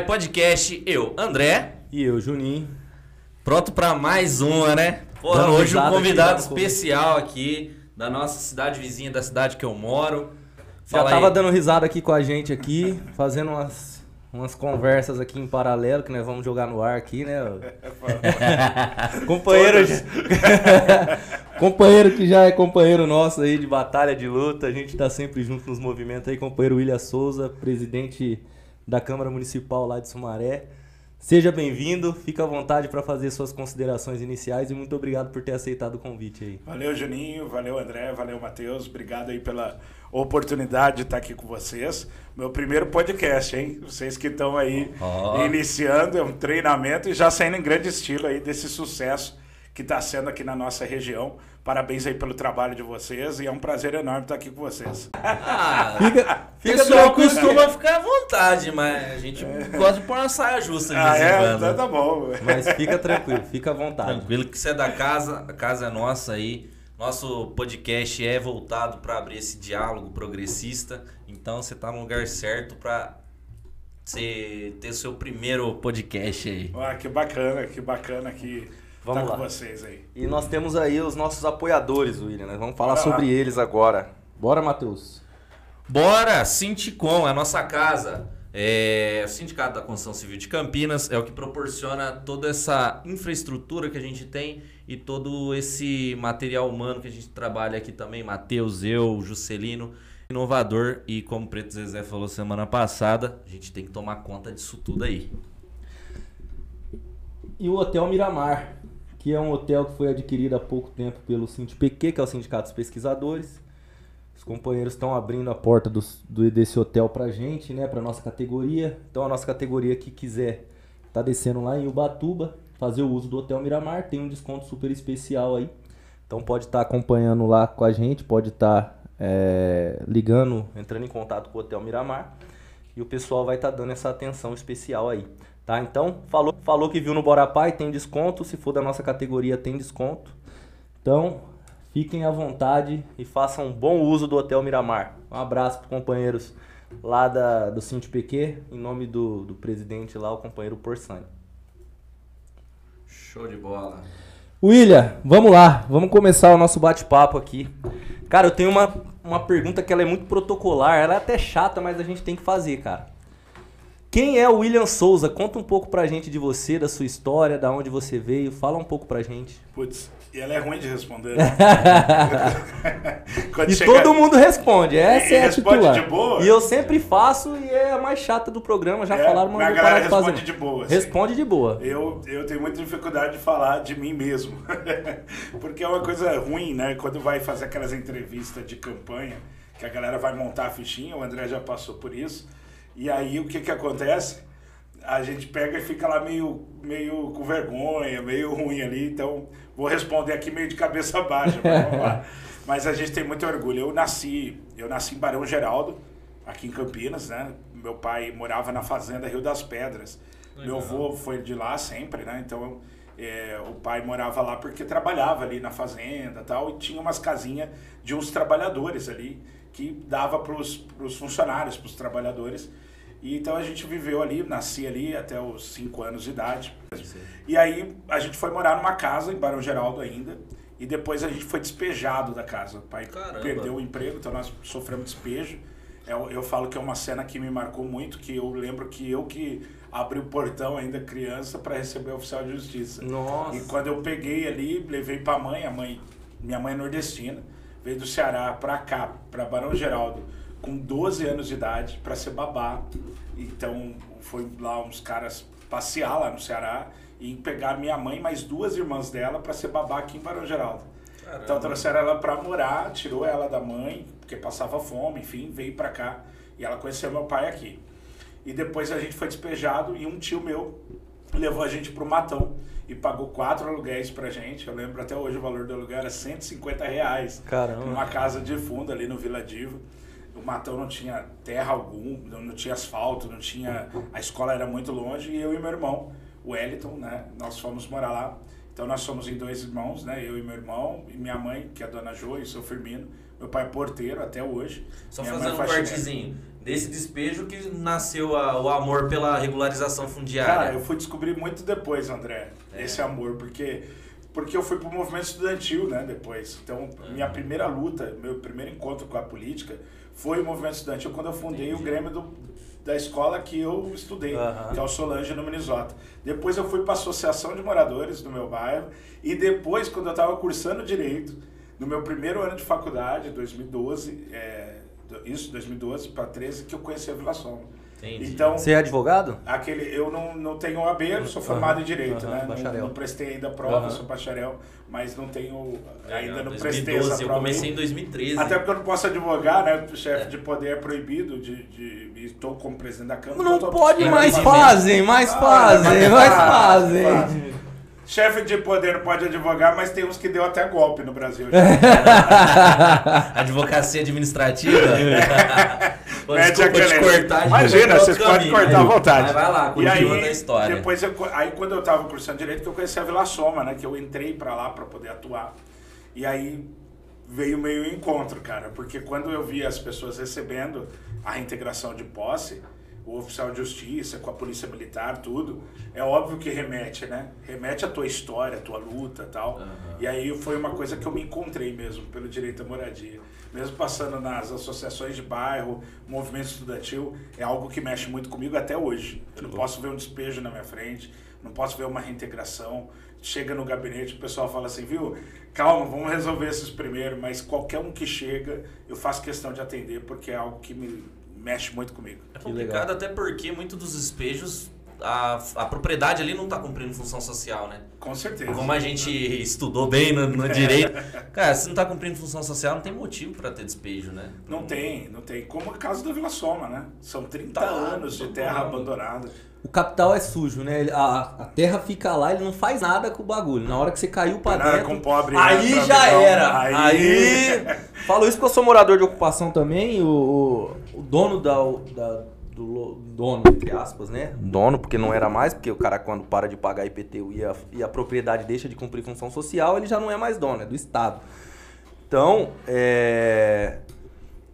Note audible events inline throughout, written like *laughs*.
Podcast. Eu, André. E eu, Juninho. Pronto para mais uma, né? Porra, Dando hoje um convidado especial aqui da nossa cidade vizinha, da cidade que eu moro. Já Fala tava aí. dando risada aqui com a gente aqui, fazendo umas, umas conversas aqui em paralelo que nós vamos jogar no ar aqui, né? *laughs* companheiro, já- *laughs* companheiro que já é companheiro nosso aí de batalha, de luta, a gente tá sempre junto nos movimentos aí, companheiro William Souza, presidente da Câmara Municipal lá de Sumaré. Seja bem-vindo, fica à vontade para fazer suas considerações iniciais e muito obrigado por ter aceitado o convite aí. Valeu, Juninho. Valeu, André. Valeu, Matheus. Obrigado aí pela oportunidade de estar aqui com vocês. Meu primeiro podcast, hein? Vocês que estão aí Ó. iniciando, é um treinamento e já saindo em grande estilo aí desse sucesso que está sendo aqui na nossa região. Parabéns aí pelo trabalho de vocês e é um prazer enorme estar aqui com vocês. Ah, Fica, o fica pessoal costuma ficar à vontade, mas a gente gosta de pôr uma saia justa ah, é? Então tá bom. Mas fica tranquilo, fica à vontade. Tranquilo que você é da casa, a casa é nossa aí. Nosso podcast é voltado para abrir esse diálogo progressista. Então você tá no lugar certo para você ter seu primeiro podcast aí. Ah, que bacana, que bacana que Vamos tá lá. com vocês aí. E nós temos aí os nossos apoiadores, William. Nós vamos falar Bora lá. sobre eles agora. Bora, Matheus. Bora, Sinticom, é a nossa casa. É, o Sindicato da Construção Civil de Campinas é o que proporciona toda essa infraestrutura que a gente tem e todo esse material humano que a gente trabalha aqui também. Matheus, eu, Juscelino, inovador. E como o Preto Zezé falou semana passada, a gente tem que tomar conta disso tudo aí. E o Hotel Miramar, que é um hotel que foi adquirido há pouco tempo pelo SINDPQ, que é o Sindicato dos Pesquisadores. Os companheiros estão abrindo a porta dos- do, desse hotel pra gente, né? Pra nossa categoria. Então a nossa categoria que quiser tá descendo lá em Ubatuba, fazer o uso do Hotel Miramar, tem um desconto super especial aí. Então pode estar acompanhando lá com a gente, pode estar é, ligando, entrando em contato com o Hotel Miramar. E o pessoal vai estar dando essa atenção especial aí. Tá? Então, falou, falou que viu no Bora Pai, tem desconto. Se for da nossa categoria, tem desconto. Então, fiquem à vontade e façam um bom uso do Hotel Miramar. Um abraço para companheiros lá da, do SINDPQ, em nome do, do presidente lá, o companheiro Porsani. Show de bola. William, vamos lá, vamos começar o nosso bate-papo aqui. Cara, eu tenho uma, uma pergunta que ela é muito protocolar, ela é até chata, mas a gente tem que fazer, cara. Quem é o William Souza? Conta um pouco pra gente de você, da sua história, da onde você veio, fala um pouco pra gente. Putz, e ela é ruim de responder. Né? *laughs* E chega- todo mundo responde, essa E é a responde titular. de boa? E eu sempre faço e é a mais chata do programa, já É, falaram, mas a galera responde de boa, assim. Responde de boa. Eu, eu tenho muita dificuldade de falar de mim mesmo. *laughs* Porque é uma coisa ruim, né? Quando vai fazer aquelas entrevistas de campanha, que a galera vai montar a fichinha, o André já passou por isso. E aí o que que acontece? A gente pega e fica lá meio, meio com vergonha, meio ruim ali. Então, vou responder aqui meio de cabeça *laughs* baixa. mas vamos lá. *laughs* Mas a gente tem muito orgulho. Eu nasci, eu nasci em Barão Geraldo, aqui em Campinas, né? Meu pai morava na fazenda Rio das Pedras. Meu avô foi de lá sempre, né? Então é, o pai morava lá porque trabalhava ali na fazenda tal, e tinha umas casinhas de uns trabalhadores ali que dava para os funcionários, para os trabalhadores. E então a gente viveu ali, nasci ali até os 5 anos de idade. E aí a gente foi morar numa casa em Barão Geraldo ainda. E depois a gente foi despejado da casa. O pai Caramba. perdeu o emprego, então nós sofremos despejo. Eu, eu falo que é uma cena que me marcou muito, que eu lembro que eu que abri o portão ainda criança para receber o oficial de justiça. Nossa. E quando eu peguei ali, levei para a mãe, a mãe, minha mãe é nordestina, veio do Ceará para cá, para Barão Geraldo, com 12 anos de idade, para ser babá. Então foi lá uns caras passear lá no Ceará e pegar minha mãe e mais duas irmãs dela para ser babá aqui em Barão Geraldo. Então trouxeram ela para morar, tirou ela da mãe, porque passava fome, enfim, veio para cá e ela conheceu meu pai aqui. E depois a gente foi despejado e um tio meu levou a gente pro Matão e pagou quatro aluguéis pra gente. Eu lembro até hoje o valor do aluguel era 150 reais. Caramba. Numa casa de fundo ali no Vila Diva. O Matão não tinha terra algum, não tinha asfalto, não tinha. A escola era muito longe e eu e meu irmão, o Wellington, né? Nós fomos morar lá. Então nós somos em dois irmãos, né? Eu e meu irmão, e minha mãe, que é a dona Jo, e o seu Firmino. Meu pai é porteiro até hoje. Só minha fazendo um mãe é faxineira. partezinho. Desse despejo que nasceu a- o amor pela regularização fundiária. Cara, eu fui descobrir muito depois, André, É. esse amor, porque porque eu fui pro movimento estudantil, né, depois. Então, minha primeira luta, meu primeiro encontro com a política foi o movimento estudantil quando eu fundei Entendi. o Grêmio do, da escola que eu estudei, Aham. que é o Solange no Minnesota. Depois eu fui para a Associação de Moradores do meu bairro e depois quando eu estava cursando direito, no meu primeiro ano de faculdade, 2012, é, isso, 2012 para 13, que eu conheci a Vila Soma. Entendi. Então, Você é advogado? Aquele, eu não, não tenho OAB, eu sou formado Aham, em Direito, aham, né? Não- bacharel. Não, prestei ainda a prova, Aham. sou bacharel, mas não tenho, ainda não 2012, prestei essa eu prova. comecei em ainda. 2013. Até porque eu não posso advogar, né? O chefe de poder é proibido de... de e estou como presidente da Câmara. Não então tô- pode, Mas mas fazem, mas Ah, fazem, mas mas fazem, fazem. Chefe de poder não pode advogar, mas tem uns que deu até golpe no Brasil. *laughs* Advocacia administrativa. *laughs* Pô, Mete desculpa te cortar. Imagina, vocês podem cortar à vontade. Mas vai lá, continuando aí, a história. Depois eu, aí quando eu tava cursando direito, que eu conheci a Vila Soma, né? Que eu entrei pra lá pra poder atuar. E aí veio meio encontro, cara. Porque quando eu vi as pessoas recebendo a reintegração de posse, o oficial de justiça, com a polícia militar, tudo, é óbvio que remete, né? Remete à tua história, à tua luta tal. Aham. E aí foi uma coisa que eu me encontrei mesmo pelo direito à moradia. Mesmo passando nas associações de bairro, movimento estudantil, é algo que mexe muito comigo até hoje. Eu não posso ver um despejo na minha frente, não posso ver uma reintegração. Chega no gabinete, o pessoal fala assim, viu? Calma, vamos resolver esses primeiro, mas qualquer um que chega, eu faço questão de atender, porque é algo que me mexe muito comigo. É complicado até porque muitos dos despejos, a, a propriedade ali não tá cumprindo função social, né? Com certeza. Como a gente estudou bem no, no direito. *laughs* Cara, se não tá cumprindo função social, não tem motivo pra ter despejo, né? Não tem, não tem. Como o caso da Vila Soma, né? São 30 Tá anos de terra abandonada. O capital é sujo, né? A, a terra fica lá, ele não faz nada com o bagulho. Na hora que você caiu pra Nada dentro. com pobre, né, aí pra já era. Aí- Aí. *laughs* Falo isso porque eu sou morador de ocupação também. O dono da, da- do dono, entre aspas, né? Dono, porque não era mais, porque o cara, quando para de pagar IPTU e a, e a propriedade deixa de cumprir função social, ele já não é mais dono, é do Estado. Então, é.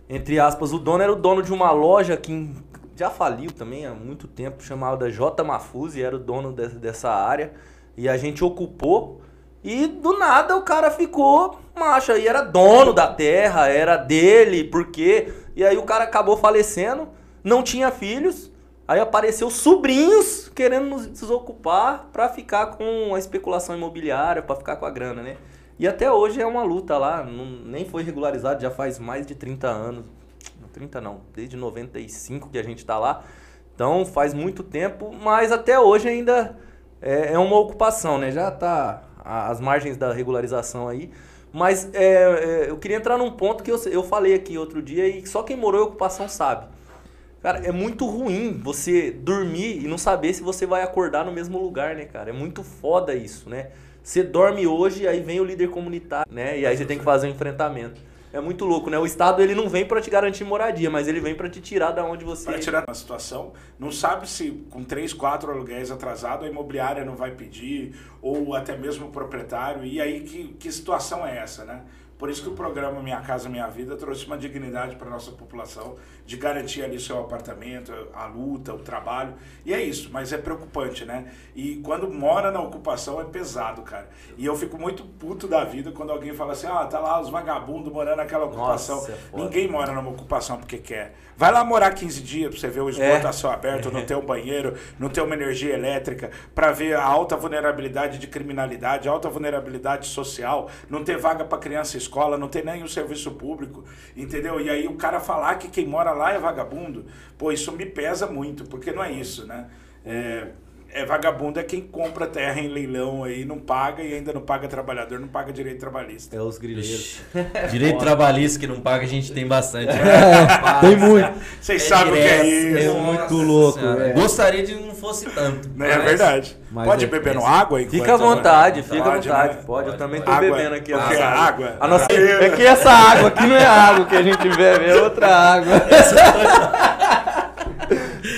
Entre aspas, o dono era o dono de uma loja que já faliu também há muito tempo, chamada J. Mafuzzi, era o dono de- dessa área. E a gente ocupou. E do nada o cara ficou macho. E era dono da terra, era dele, por quê? E aí o cara acabou falecendo, não tinha filhos. Aí apareceu sobrinhos querendo nos desocupar pra ficar com a especulação imobiliária, pra ficar com a grana, né? E até hoje é uma luta lá, não- nem foi regularizado, já faz mais de 30 anos. 30 não, desde 95 que a gente tá lá. Então faz muito tempo, mas até hoje ainda é, é uma ocupação, né? Já tá às margens da regularização aí. Mas é, é, eu queria entrar num ponto que eu, eu falei aqui outro dia e só quem morou em ocupação sabe. Cara, é muito ruim você dormir e não saber se você vai acordar no mesmo lugar, né, cara? É muito foda isso, né? Você dorme hoje, aí vem o líder comunitário, né? E aí você tem que fazer um enfrentamento. É muito louco, né? O Estado ele não vem pra te garantir moradia, mas ele vem pra te tirar da onde você Para tirar uma situação, não sabe se com três, quatro aluguéis atrasados a imobiliária não vai pedir, ou até mesmo o proprietário. E aí, que, que situação é essa, né? Por isso que o programa Minha Casa Minha Vida trouxe uma dignidade para nossa população, de garantir ali seu apartamento, a luta, o trabalho. E é isso, mas é preocupante, né? E quando mora na ocupação é pesado, cara. E eu fico muito puto da vida quando alguém fala assim: ah, tá lá os vagabundos morando naquela ocupação. Nossa, é. Ninguém mora numa ocupação porque quer. Vai lá morar 15 dias pra você ver o esgoto É. a céu aberto, não ter um banheiro, não ter uma energia elétrica, pra ver a alta vulnerabilidade de criminalidade, a alta vulnerabilidade social, não ter vaga pra criança em escola, não ter o serviço público, entendeu? E aí o cara falar que quem mora lá é vagabundo, pô, isso me pesa muito, porque não é isso, né? É, é vagabundo é quem compra terra em leilão aí, não paga e ainda não paga trabalhador, não paga direito trabalhista. É os grileiros. *laughs* Direito trabalhista que não paga, a gente tem bastante. *laughs* *laughs* Tem muito. Vocês sabem o que é direto, isso. é muito louco, é. Gostaria de não fosse tanto. É mas- verdade. Mas Pode é- beber no é- água. Fica à vontade, fica à vontade. né? Pode, eu também tô. Água, bebendo aqui. o a que é nossa água? A nossa, é que essa água aqui não é água que a gente bebe, é outra água.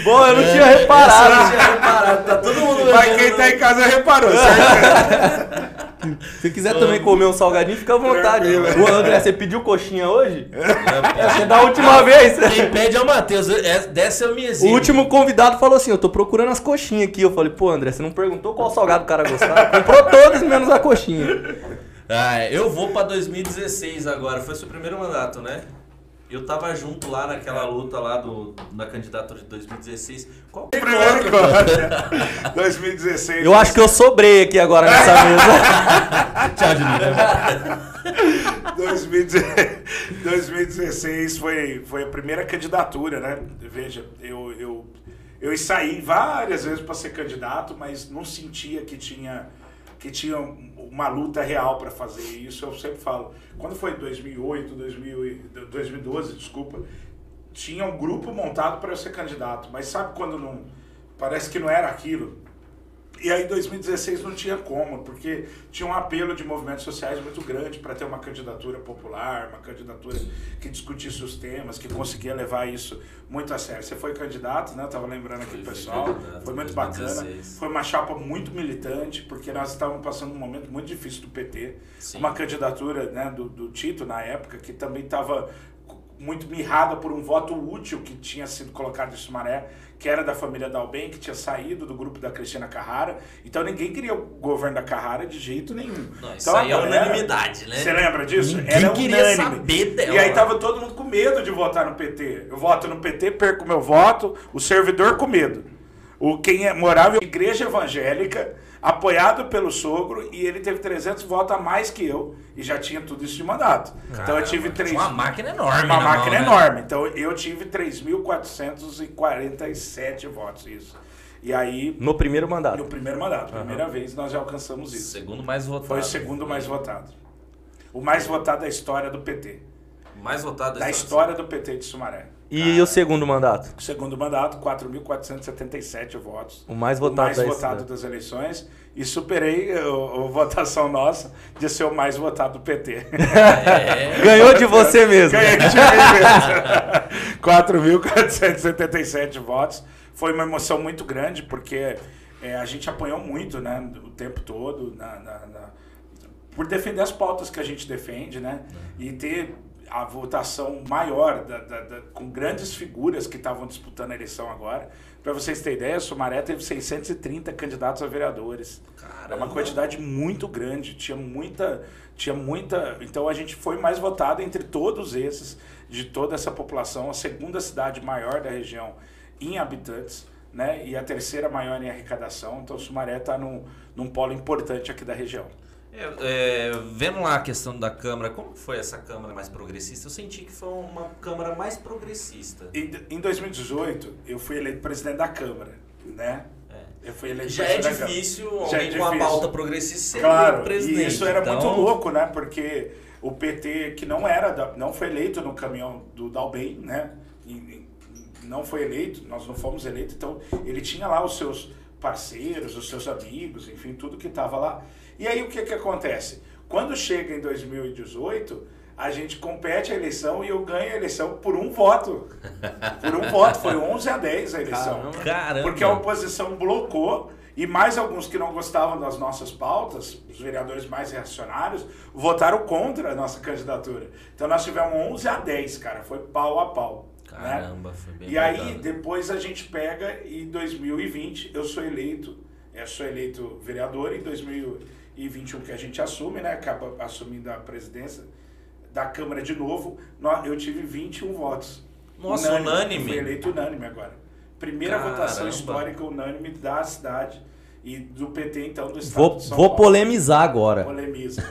Bom, eu não tinha reparado. Reparado, tá todo mundo Mas quem tá em casa reparou, certo? *laughs* Se quiser também comer um salgadinho, fica à vontade. Ô, André, você pediu coxinha hoje? Essa é da última vez. Quem pede é o Matheus. É, dessa eu me O eximo. último convidado falou assim: Eu tô procurando as coxinhas aqui. Eu falei, pô, André, você não perguntou qual salgado o cara gostava? *laughs* Comprou todos menos a coxinha. Ah, eu vou pra 2016 agora. Foi seu primeiro mandato, né? Eu tava junto lá naquela luta lá do, da candidatura de 2016. Qual que Primeiro o agora. 2016. *laughs* Eu acho que eu sobrei aqui agora nessa *laughs* mesa. Tchau, Juninho. 2016 2016 foi, foi a primeira candidatura, né? Veja, eu, eu, eu saí várias vezes para ser candidato, mas não sentia que tinha, que tinha uma luta real para fazer isso. Eu sempre falo. Quando foi 2008, 2000, e- 2012, desculpa, tinha um grupo montado para eu ser candidato, mas sabe quando não. Parece que não era aquilo. E aí, em 2016 não tinha como, porque tinha um apelo de movimentos sociais muito grande para ter uma candidatura popular, uma candidatura que discutisse os temas, que conseguia levar isso muito a sério. Você foi candidato, né? Eu tava lembrando aqui Fui- o fui pessoal. candidato Foi muito 2016. bacana. Foi uma chapa muito militante, porque nós estávamos passando um momento muito difícil do PT. Sim. Uma candidatura né, do, do Tito, na época, que também estava muito mirrada por um voto útil que tinha sido colocado em Sumaré, que era da família Dalben, que tinha saído do grupo da Cristina Carrara. Então ninguém queria o governo da Carrara de jeito nenhum. Não, isso então, a aí é unanimidade, né? Você lembra disso? Ninguém era queria unânime. saber dela. E aí tava todo mundo com medo de votar no PT. Eu voto no PT, perco meu voto, o servidor com medo. O quem é- morava em igreja evangélica, apoiado pelo sogro, e ele teve 300 votos a mais que eu, e já tinha tudo isso de mandato. então eu tive Caramba, três, Uma máquina enorme. uma na máquina mão, né? enorme. Então eu tive 3.447 votos, isso. E aí, No primeiro mandato. no primeiro mandato, primeira vez, nós já alcançamos isso. Segundo mais votado. Foi o segundo mais votado. O mais votado da história do PT. Mais votado Da história do PT de Sumaré. E o segundo mandato? O segundo mandato, 4.477 votos. O mais O votado mais da votado das eleições. E superei a, a votação nossa de ser o mais votado do PT. É. *laughs* Ganhou de você mesmo. Ganhei de mim mesmo. 4.477 votos. Foi uma emoção muito grande, porque é, a gente apanhou muito, né? O tempo todo, na, na- na- por defender as pautas que a gente defende, né? E ter a votação maior, da- da- da- com grandes figuras que estavam disputando a eleição agora. Para vocês terem ideia, Sumaré teve 630 candidatos a vereadores. É uma Caramba. quantidade muito grande, tinha muita, tinha muita. Então a gente foi mais votado entre todos esses, de toda essa população, a segunda cidade maior da região em habitantes, né? E a terceira maior em arrecadação. Então Sumaré está num, num polo importante aqui da região. É, é, vendo lá a questão da Câmara, como foi essa Câmara mais progressista? Eu senti que foi uma Câmara mais progressista. Em, em 2018, eu fui eleito presidente da Câmara, né? É. Eu fui eleito Já é difícil Já alguém é com a difícil. pauta progressista ser Claro, presidente. e isso era então, muito louco, né? Porque o PT, que não era, da- não foi eleito no caminhão do Dalben, né? E- e não foi eleito, nós não fomos eleitos, então ele tinha lá os seus parceiros, os seus amigos, enfim, tudo que estava lá. E aí o que que acontece? Quando chega em 2018, a gente compete a eleição e eu ganho a eleição por um voto. Por um voto, foi 11 a 10 a eleição. Caramba. Porque a oposição blocou e mais alguns que não gostavam das nossas pautas, os vereadores mais reacionários, votaram contra a nossa candidatura. Então nós tivemos 11 a 10, cara, foi pau a pau. né? Caramba, foi bem E aí pegado. depois a gente pega e em 2020 eu sou eleito, eu sou eleito vereador em 2021 que a gente assume, né? Acaba assumindo a presidência da Câmara de novo, eu tive 21 votos. Nossa, unânime? Fui eleito unânime agora. Primeira Caramba. votação histórica unânime da cidade e do PT, então, do estado Vou, de São vou Paulo. polemizar agora. Polemiza.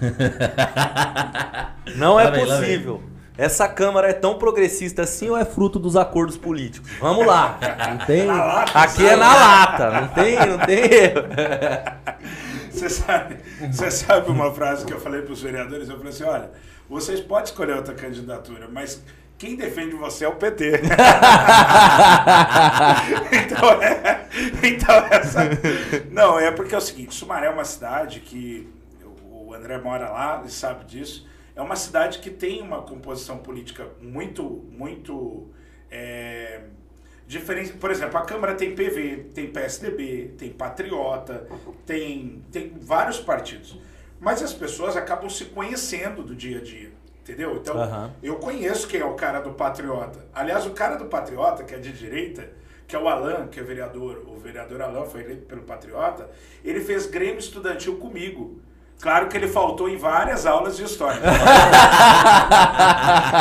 Não é Lá vem, lá possível. Essa Câmara é tão progressista assim ou é fruto dos acordos políticos? Vamos lá. *laughs* Não tem... Na lata, Aqui é na lata. Não tem, não tem erro. *laughs* Você sabe, você sabe uma frase que eu falei para os vereadores? Eu falei assim: olha, vocês podem escolher outra candidatura, mas quem defende você é o PT. *laughs* então, é, então essa. Não, é porque é o seguinte: Sumaré é uma cidade que o André mora lá e sabe disso. É uma cidade que tem uma composição política muito, muito. É, diferente. Por exemplo, a Câmara tem PV, tem PSDB, tem Patriota, tem, tem vários partidos. Mas as pessoas acabam se conhecendo do dia a dia. Entendeu? Então, Aham. eu conheço quem é o cara do Patriota. Aliás, o cara do Patriota, que é de direita, que é o Alan, que é vereador, o vereador Alan foi eleito pelo Patriota, ele fez Grêmio Estudantil comigo. Claro que ele faltou em várias aulas de história. *laughs*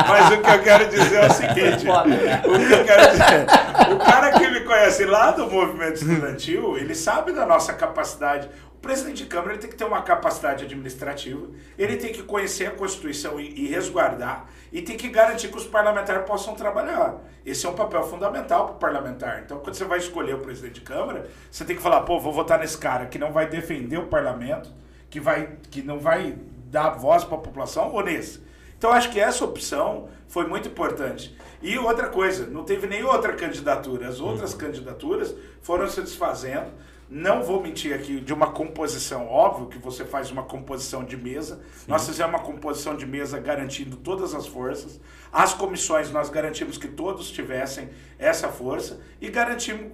Mas o que eu quero dizer é o seguinte: o que eu quero dizer, o cara que me conhece lá do movimento estudantil, ele sabe da nossa capacidade. O presidente de Câmara tem que ter uma capacidade administrativa, ele tem que conhecer a Constituição e, e resguardar, e tem que garantir que os parlamentares possam trabalhar. Esse é um papel fundamental para o parlamentar. Então, quando você vai escolher o presidente de Câmara, você tem que falar: pô, vou votar nesse cara que não vai defender o parlamento, que, vai, que não vai dar voz para a população, ou nesse. Então, acho que essa opção foi muito importante. E outra coisa, não teve nem outra candidatura. As outras candidaturas foram se desfazendo. Não vou mentir aqui de uma composição, óbvio que você faz uma composição de mesa. Nós fizemos uma composição de mesa garantindo todas as forças. As comissões nós garantimos que todos tivessem essa força e garantimos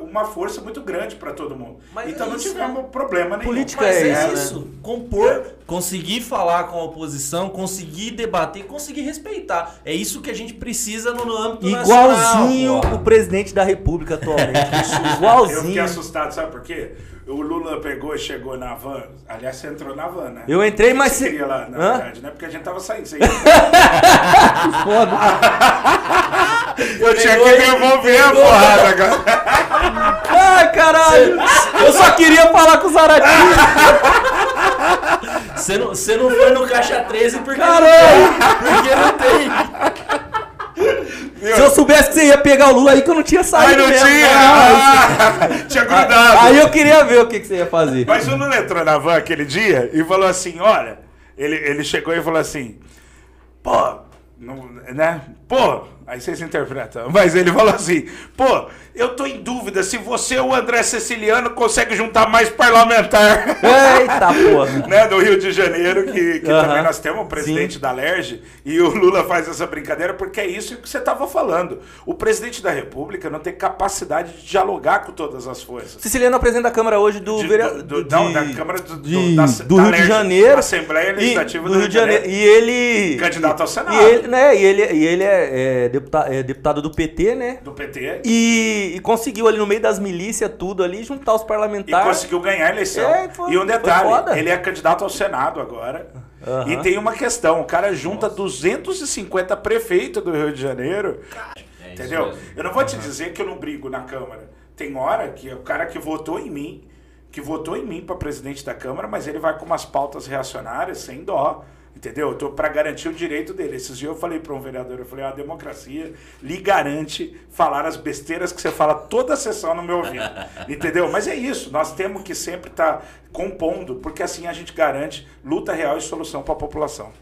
uma força muito grande para todo mundo. Mas então é não isso, tivemos problema nenhum. Política Mas é é, isso, isso, compor, conseguir falar com a oposição, conseguir debater, conseguir respeitar. É isso que a gente precisa no, no âmbito Igualzinho nacional. o presidente da república atualmente. *laughs* Eu fiquei Igualzinho. assustado, sabe por quê? O Lula pegou e chegou na van. Aliás, você entrou na van, né? Eu entrei, mas você se- queria lá, na Hã? verdade, né? Porque a gente tava saindo. Você *laughs* Foda. *laughs* Eu tinha que devolver a porrada agora. *laughs* Ai, caralho. Eu só queria falar com o Zaratinho. Você não, você não foi no Caixa 13 porque Caralho. não tem. Porque não tem. Se eu soubesse que você ia pegar o Lula aí que eu não tinha saído não mesmo. tinha! Não, Ah, *laughs* tinha grudado. Aí eu queria ver o que, que você ia fazer. Mas o Lula entrou na van aquele dia e falou assim: olha, ele, ele chegou e falou assim, pô, não, né? Pô, aí vocês interpretam. *laughs* Mas ele falou assim: pô, eu tô em dúvida se você ou o André Siciliano consegue juntar mais parlamentar. Eita porra. *laughs* né, do Rio de Janeiro, que, que também nós temos o presidente da LERJ, e o Lula faz essa brincadeira porque é isso que você estava falando. O presidente da República não tem capacidade de dialogar com todas as forças. Siciliano apresenta a Câmara hoje do, De- do- não, de- da Câmara do- de- da- do da Rio de LERJ, Janeiro. Assembleia Legislativa e, do Rio de Janeiro. E ele. Candidato ao Senado. E ele, né, e ele, e ele é, é deputa- é deputado do PT, né? do PT E, e conseguiu ali no meio das milícias, tudo ali, juntar os e parlamentares. conseguiu ganhar a eleição. É, foi- e um detalhe, ele é candidato ao Senado agora. Aham. E tem uma questão, o cara junta 250 prefeitos do Rio de Janeiro. É isso Entendeu? Eu não vou te dizer que eu não brigo na Câmara. Tem hora que o cara que votou em mim, que votou em mim para presidente da Câmara, mas ele vai com umas pautas reacionárias sem dó. Entendeu? Eu tô para garantir o direito dele. Esses dias eu falei para um vereador, eu falei, a democracia lhe garante falar as besteiras que você fala toda a sessão no meu ouvido. *laughs* Entendeu? Mas é isso, nós temos que sempre estar compondo, porque assim a gente garante luta real e solução para a população.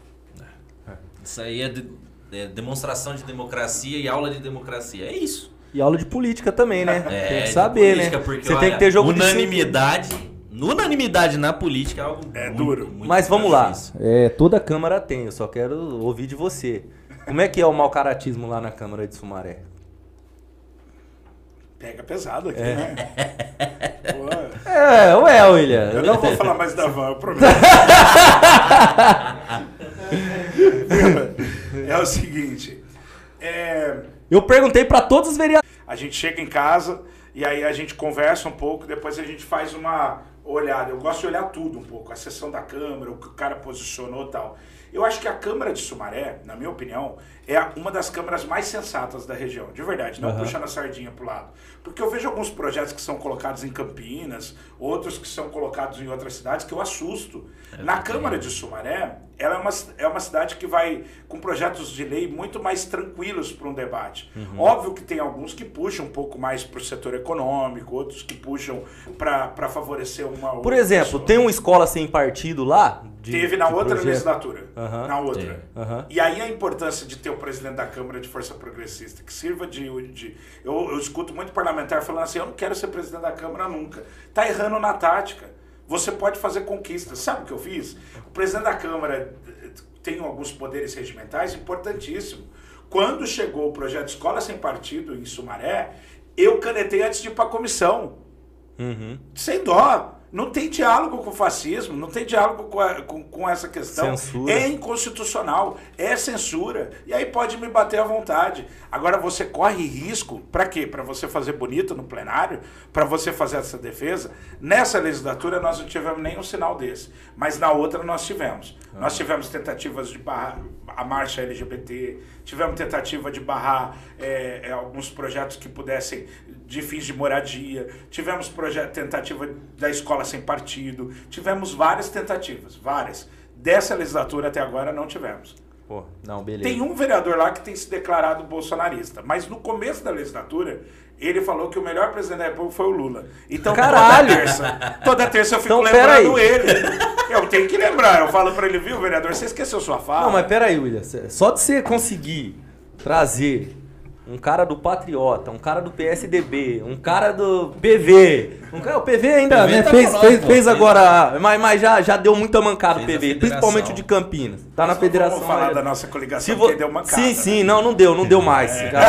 Isso aí é, de- é demonstração de democracia e aula de democracia. É isso. E aula de política também, né? É, tem que de saber, política, né? porque, Você tem olha, que ter jogo de cintura. unanimidade. Unanimidade na política é algo É muito, duro. muito Mas vamos lá. É, toda Câmara tem, eu só quero ouvir de você. Como é que é o mau caratismo lá na Câmara de Sumaré? Pega pesado aqui, né? *laughs* Pô, É, ué, William. Eu não vou falar mais da van, eu prometo. *laughs* é o seguinte. é, Eu perguntei pra todos os vereadores. a gente chega em casa e aí a gente conversa um pouco, depois a gente faz uma olhada. Eu gosto de olhar tudo um pouco, a sessão da Câmara, o que o cara posicionou e tal. Eu acho que a Câmara de Sumaré, na minha opinião, é uma das câmaras mais sensatas da região, de verdade, não Aham. puxando a sardinha pro lado. Porque eu vejo alguns projetos que são colocados em Campinas, outros que são colocados em outras cidades, que eu assusto. Na Câmara de Sumaré, ela é uma, é uma cidade que vai com projetos de lei muito mais tranquilos para um debate. Óbvio que tem alguns que puxam um pouco mais para o setor econômico, outros que puxam para favorecer uma Por exemplo, tem uma escola sem partido lá? de- Teve na outra projeto? legislatura. Aham. Na outra. Aham. E aí a importância de ter o presidente da Câmara de Força Progressista, que sirva de. de eu, eu escuto muito parlamentar falando assim: eu não quero ser presidente da Câmara nunca. Tá errando na tática. Você pode fazer conquistas. Sabe o que eu fiz? O presidente da Câmara eh, tem alguns poderes regimentais importantíssimos. Quando chegou o projeto Escola Sem Partido em Sumaré, eu canetei antes de ir para a comissão. Uhum. Sem dó. Não tem diálogo com o fascismo, não tem diálogo com, a- com, com essa questão. Censura. É inconstitucional, é censura. E aí pode me bater à vontade. Agora você corre risco, para quê? Para você fazer bonito no plenário, para você fazer essa defesa. Nessa legislatura nós não tivemos nenhum sinal desse, mas na outra nós tivemos. Nós tivemos tentativas de barrar a marcha LGBT, tivemos tentativa de barrar é, é, alguns projetos que pudessem de fins de moradia, tivemos tentativa da escola sem partido, tivemos várias tentativas, várias. Dessa legislatura até agora não tivemos. Pô, não, beleza. Tem um vereador lá que tem se declarado bolsonarista, mas no começo da legislatura ele falou que o melhor presidente da República foi o Lula. Então Caralho! toda terça, toda terça eu fico Então, lembrando ele. Eu tenho que lembrar, eu falo pra ele, viu, vereador, você esqueceu sua fala. Não, mas pera aí, William. Só de você conseguir trazer um cara do Patriota, um cara do PSDB, um cara do PV. Um cara, o PV ainda PV né, tá fez, fez, fez agora, mas, mas já, já deu muita mancada o PV, principalmente o de Campinas. Tá na Mas federação. Vamos falar aí. da nossa Se coligação, vo... que deu uma Sim, sim, não, não deu, não deu mais. É. Já-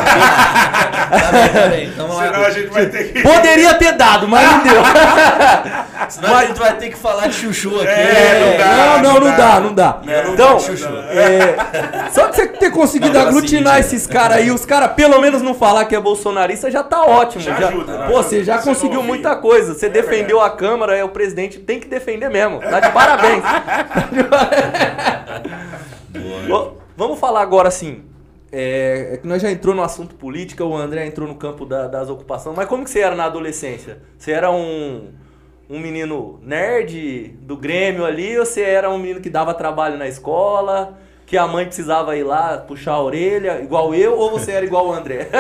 Tá bem, tá bem. Então, Senão lá, a gente vai ter que... Poderia ter dado, mas não deu. *laughs* senão a gente vai ter que falar de chuchu aqui. É, não dá, não, não, não não dá. dá, não dá. Não, não então, dá, Chuchu. é, só de você ter conseguido Não, é aglutinar seguinte, esses caras aí, os caras pelo menos não falar que é bolsonarista, já tá ótimo. Já Já, ajuda, né? Pô, você já Você não conseguiu muita coisa. Você É defendeu a Câmara, é o presidente tem que defender mesmo. Tá de parabéns. *laughs* Ô, Vamos falar agora assim. É, é que nós já entrou no assunto política, o André entrou no campo da- das ocupações, mas como que você era na adolescência? Você era um, um menino nerd do Grêmio ali, ou você era um menino que dava trabalho na escola, que a mãe precisava ir lá puxar a orelha, igual eu, ou você era igual o André? *laughs*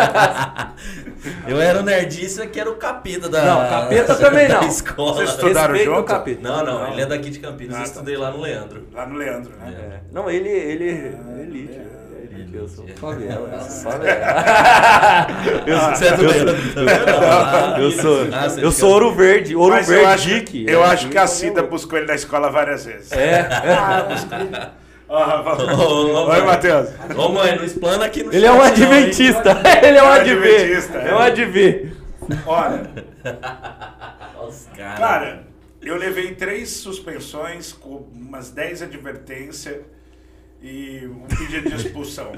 Eu era o nerdista que era o capeta da Não, capeta também *laughs* não. escola. Vocês estudaram Respeita o junto? capeta. Não, não, ele é daqui de Campinas. Ah, eu tá. estudei lá no Leandro. Lá no Leandro, né? É. Não, ele, ele, ele Ah, elite. é. é elite, Eu sou favela. *laughs* Eu sou- Você é do Leandro também? Eu sou, eu ouro verde, ouro Mas eu verde acho, Dick. eu É, acho que a é Cida buscou ele na escola várias vezes. É, Ah, Ô, ô, Oi. Matheus. Ô, mãe, não explana aqui no ele é um adventista. *laughs* Ele é um É adv. adventista, É é. um adv. Olha, Os caras. cara, eu levei três suspensões com umas 10 advertências e um pedido de expulsão.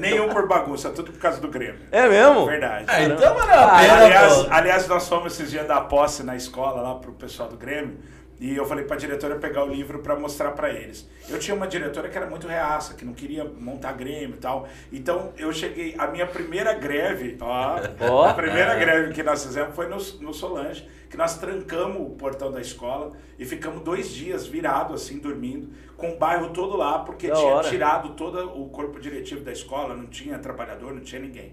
Nenhum por bagunça, tudo por causa do Grêmio. É mesmo? Verdade. Ah, então valeu a Ah, pena, aliás, aliás, nós fomos esses dias dar posse na escola lá pro pessoal do Grêmio. E eu falei pra diretora pegar o livro pra mostrar pra eles. Eu tinha uma diretora que era muito reaça, que não queria montar Grêmio e tal. Então eu cheguei, a minha primeira greve, ó, Ó. a primeira greve que nós fizemos foi no, no Solange, que nós trancamos o portão da escola e ficamos dois dias virados assim, dormindo, com o bairro todo lá, porque Da tinha hora. tirado todo o corpo diretivo da escola, não tinha trabalhador, não tinha ninguém.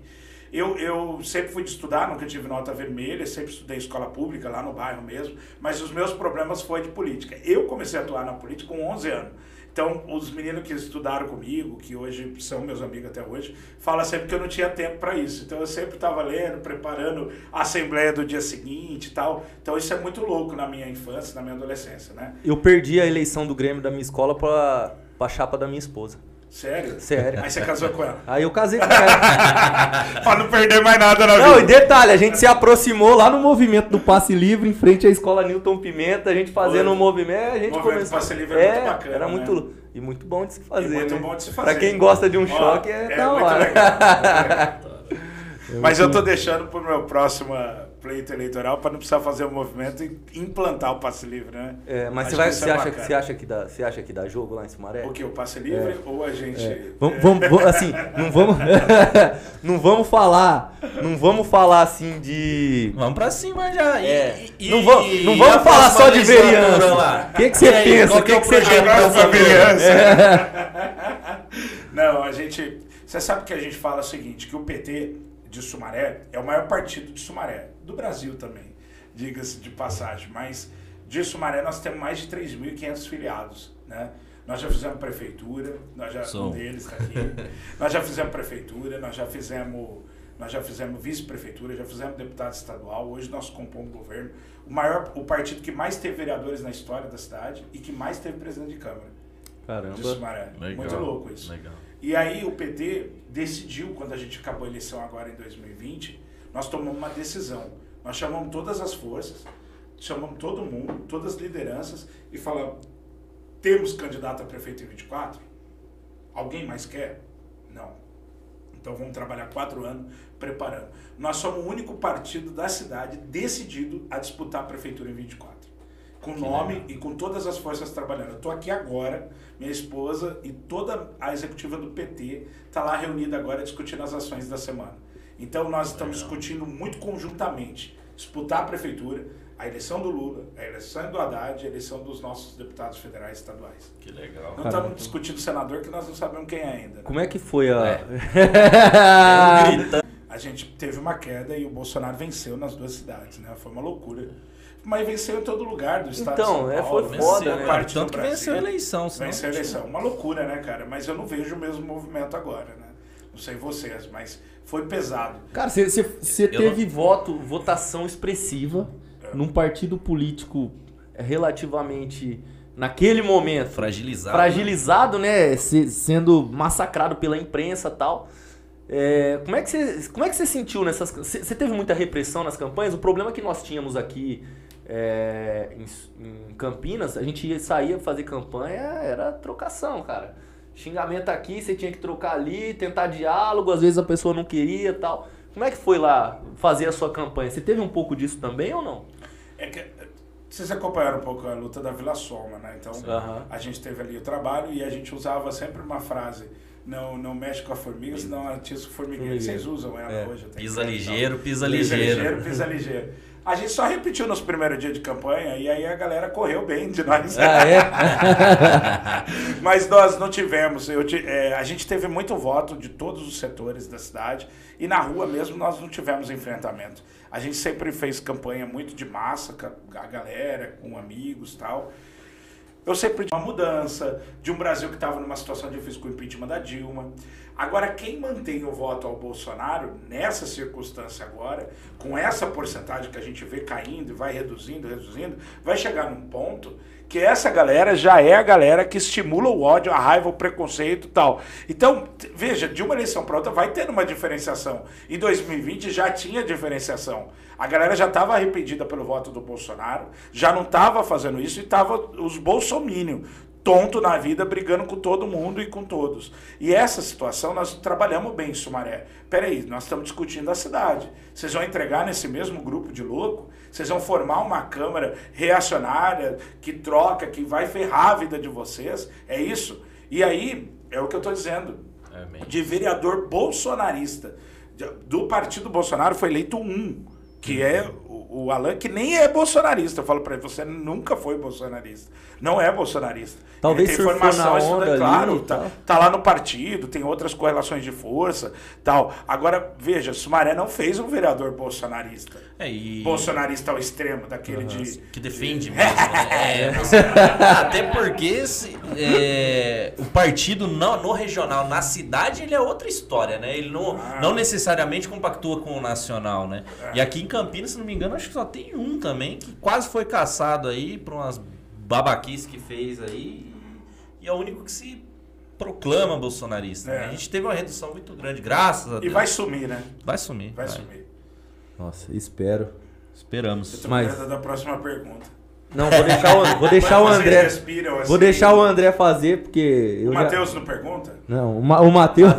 Eu, eu sempre fui de estudar, nunca tive nota vermelha, sempre estudei escola pública, lá no bairro mesmo, mas os meus problemas foi de política. Eu comecei a atuar na política com 11 anos. Então, os meninos que estudaram comigo, que hoje são meus amigos até hoje, falam sempre que eu não tinha tempo para isso. Então, eu sempre estava lendo, preparando a assembleia do dia seguinte e tal. Então, isso é muito louco na minha infância, na minha adolescência, né? Eu perdi a eleição do Grêmio da minha escola pra, pra chapa da minha esposa. Sério? Sério. Aí você casou com ela. Aí eu casei com ela. *laughs* pra não perder mais nada na Não, e vida. detalhe, a gente se aproximou lá no movimento do Passe Livre, em frente à escola Newton Pimenta, a gente fazendo Foi. um movimento, a gente O movimento começou... Passe Livre é muito bacana, Era né? muito... E muito bom de se fazer, E muito né? bom de se fazer. Pra quem gosta de um Ó, choque, é, da muito hora. *laughs* legal. Mas eu tô deixando pro meu próximo pleito eleitoral para não precisar fazer o movimento e implantar o passe livre, né? É, mas você, vai, que você, é acha, que, bacana. você, acha que dá, você acha que dá jogo lá em Sumaré? O que? O passe livre ou a gente. É. Vamos, vamos- vamos- assim, não vamos, *laughs* não vamos falar, não vamos falar assim de, Vamos pra cima já. E, É. e- não vamos, e- não vamos falar só de vereança. lá? O que, que você aí, pensa? qual O que, é que o você projeto A próxima pra fazer? vereança. *laughs* Não, a gente. Você sabe que a gente fala o seguinte: que o PT de Sumaré é o maior partido de Sumaré, do Brasil também, diga-se de passagem. Mas de Sumaré nós temos mais de 3.500 filiados, né? Nós já fizemos prefeitura, nós já, Som. um deles está aqui. *laughs* nós já fizemos prefeitura, nós já fizemos, nós já fizemos vice-prefeitura, já fizemos deputado estadual. Hoje nós compomos governo. O maior, o partido que mais teve vereadores na história da cidade e que mais teve presidente de câmara de Caramba. Sumaré. Legal, Muito louco isso. Legal. E aí o PT decidiu, quando a gente acabou a eleição agora em 2020, nós tomamos uma decisão. Nós chamamos todas as forças chamamos todo mundo, todas as lideranças, e falamos: temos candidato a prefeito em 24? Alguém mais quer? Não. Então vamos trabalhar quatro anos preparando. Nós somos o único partido da cidade decidido a disputar a prefeitura em 24. Com Que nome legal. e com todas as forças trabalhando. Eu estou aqui agora, minha esposa e toda a executiva do PT está lá reunida agora discutindo as ações da semana. Então nós estamos discutindo muito conjuntamente disputar a prefeitura, a eleição do Lula, a eleição do Haddad, a eleição dos nossos deputados federais e estaduais. Que legal. Não estamos discutindo o senador que nós não sabemos quem é ainda. Como é que foi a. É. *laughs* A gente teve uma queda e o Bolsonaro venceu nas duas cidades, né? Foi uma loucura. Mas venceu em todo lugar do estado Então, de São é, Paulo. foi venceu foda, né? parte Tanto que venceu a eleição. senão Venceu a eleição. Uma loucura, né, cara? Mas eu não vejo o mesmo movimento agora, né? Não sei vocês, mas foi pesado. Cara, você, teve voto, votação expressiva num partido político relativamente, naquele momento, Fragilizado. fragilizado, né? se- sendo massacrado pela imprensa e tal. É, como, é que você, como é que você sentiu nessas. Você você teve muita repressão nas campanhas? O problema que nós tínhamos aqui é, em, em Campinas, a gente ia, saía fazer campanha, era trocação, cara. Xingamento aqui, você tinha que trocar ali, tentar diálogo, às vezes a pessoa não queria e tal. Como é que foi lá fazer a sua campanha? Você teve um pouco disso também ou não? É que vocês acompanharam um pouco a luta da Vila Soma, né? Então, Aham. a gente teve ali o trabalho e a gente usava sempre uma frase: não, não mexe com a formiga, senão atiça o formigueiro. Formigueiro. Vocês usam ela É. hoje. até Pisa que- ligeiro, pisa Pisa ligeiro. ligeiro, pisa ligeiro. A gente só repetiu nos primeiros dias de campanha e aí a galera correu bem de nós. Ah, é? *laughs* Mas nós não tivemos. Eu é, a gente teve muito voto de todos os setores da cidade e na rua mesmo nós não tivemos enfrentamento. A gente sempre fez campanha muito de massa com a galera, com amigos e tal. Eu sempre de uma mudança, de um Brasil que estava numa situação difícil com o impeachment da Dilma. Agora, quem mantém o voto ao Bolsonaro, nessa circunstância agora, com essa porcentagem que a gente vê caindo e vai reduzindo, reduzindo, vai chegar num ponto que essa galera já é a galera que estimula o ódio, a raiva, o preconceito e tal. Então, veja, de uma eleição para outra vai tendo uma diferenciação. Em 2020 já tinha diferenciação. A galera já estava arrependida pelo voto do Bolsonaro, já não estava fazendo isso e estava os bolsominions tonto na vida, brigando com todo mundo e com todos. E essa situação nós trabalhamos bem em Sumaré. Peraí, nós estamos discutindo a cidade. Vocês vão entregar nesse mesmo grupo de louco? Vocês vão formar uma Câmara reacionária que troca, que vai ferrar a vida de vocês? É isso? E aí, é o que eu estou dizendo bem. de vereador bolsonarista. Do partido Bolsonaro foi eleito um, que é o, o Alan, que nem é bolsonarista. Eu falo pra ele, você nunca foi bolsonarista. Não é bolsonarista. Talvez ele tem formação na estuda- onda ali claro, tá, tá lá no partido, tem outras correlações de força, tal. Agora, veja, Sumaré não fez um vereador bolsonarista. É, e... Bolsonarista ao extremo, daquele de... Que defende *laughs* mesmo, né? É, você- até porque se- é, o partido no, no regional, na cidade, ele é outra história, né? Ele não, Ah. não necessariamente compactua com o nacional, né? E aqui em Campinas, se não me engano, acho que só tem um também que quase foi caçado aí por umas babaquices que fez aí. E é o único que se proclama bolsonarista. né? É. A gente teve uma redução muito grande, graças a E Deus. vai sumir, né? Vai sumir. Vai, vai. sumir. Nossa, espero. Eu Esperamos. tô Mas- da próxima pergunta. Não, vou deixar o, vou deixar o André. respiram assim. Vou deixar o André fazer, porque. Eu O já- Matheus não pergunta? Não, o, Ma, o Matheus.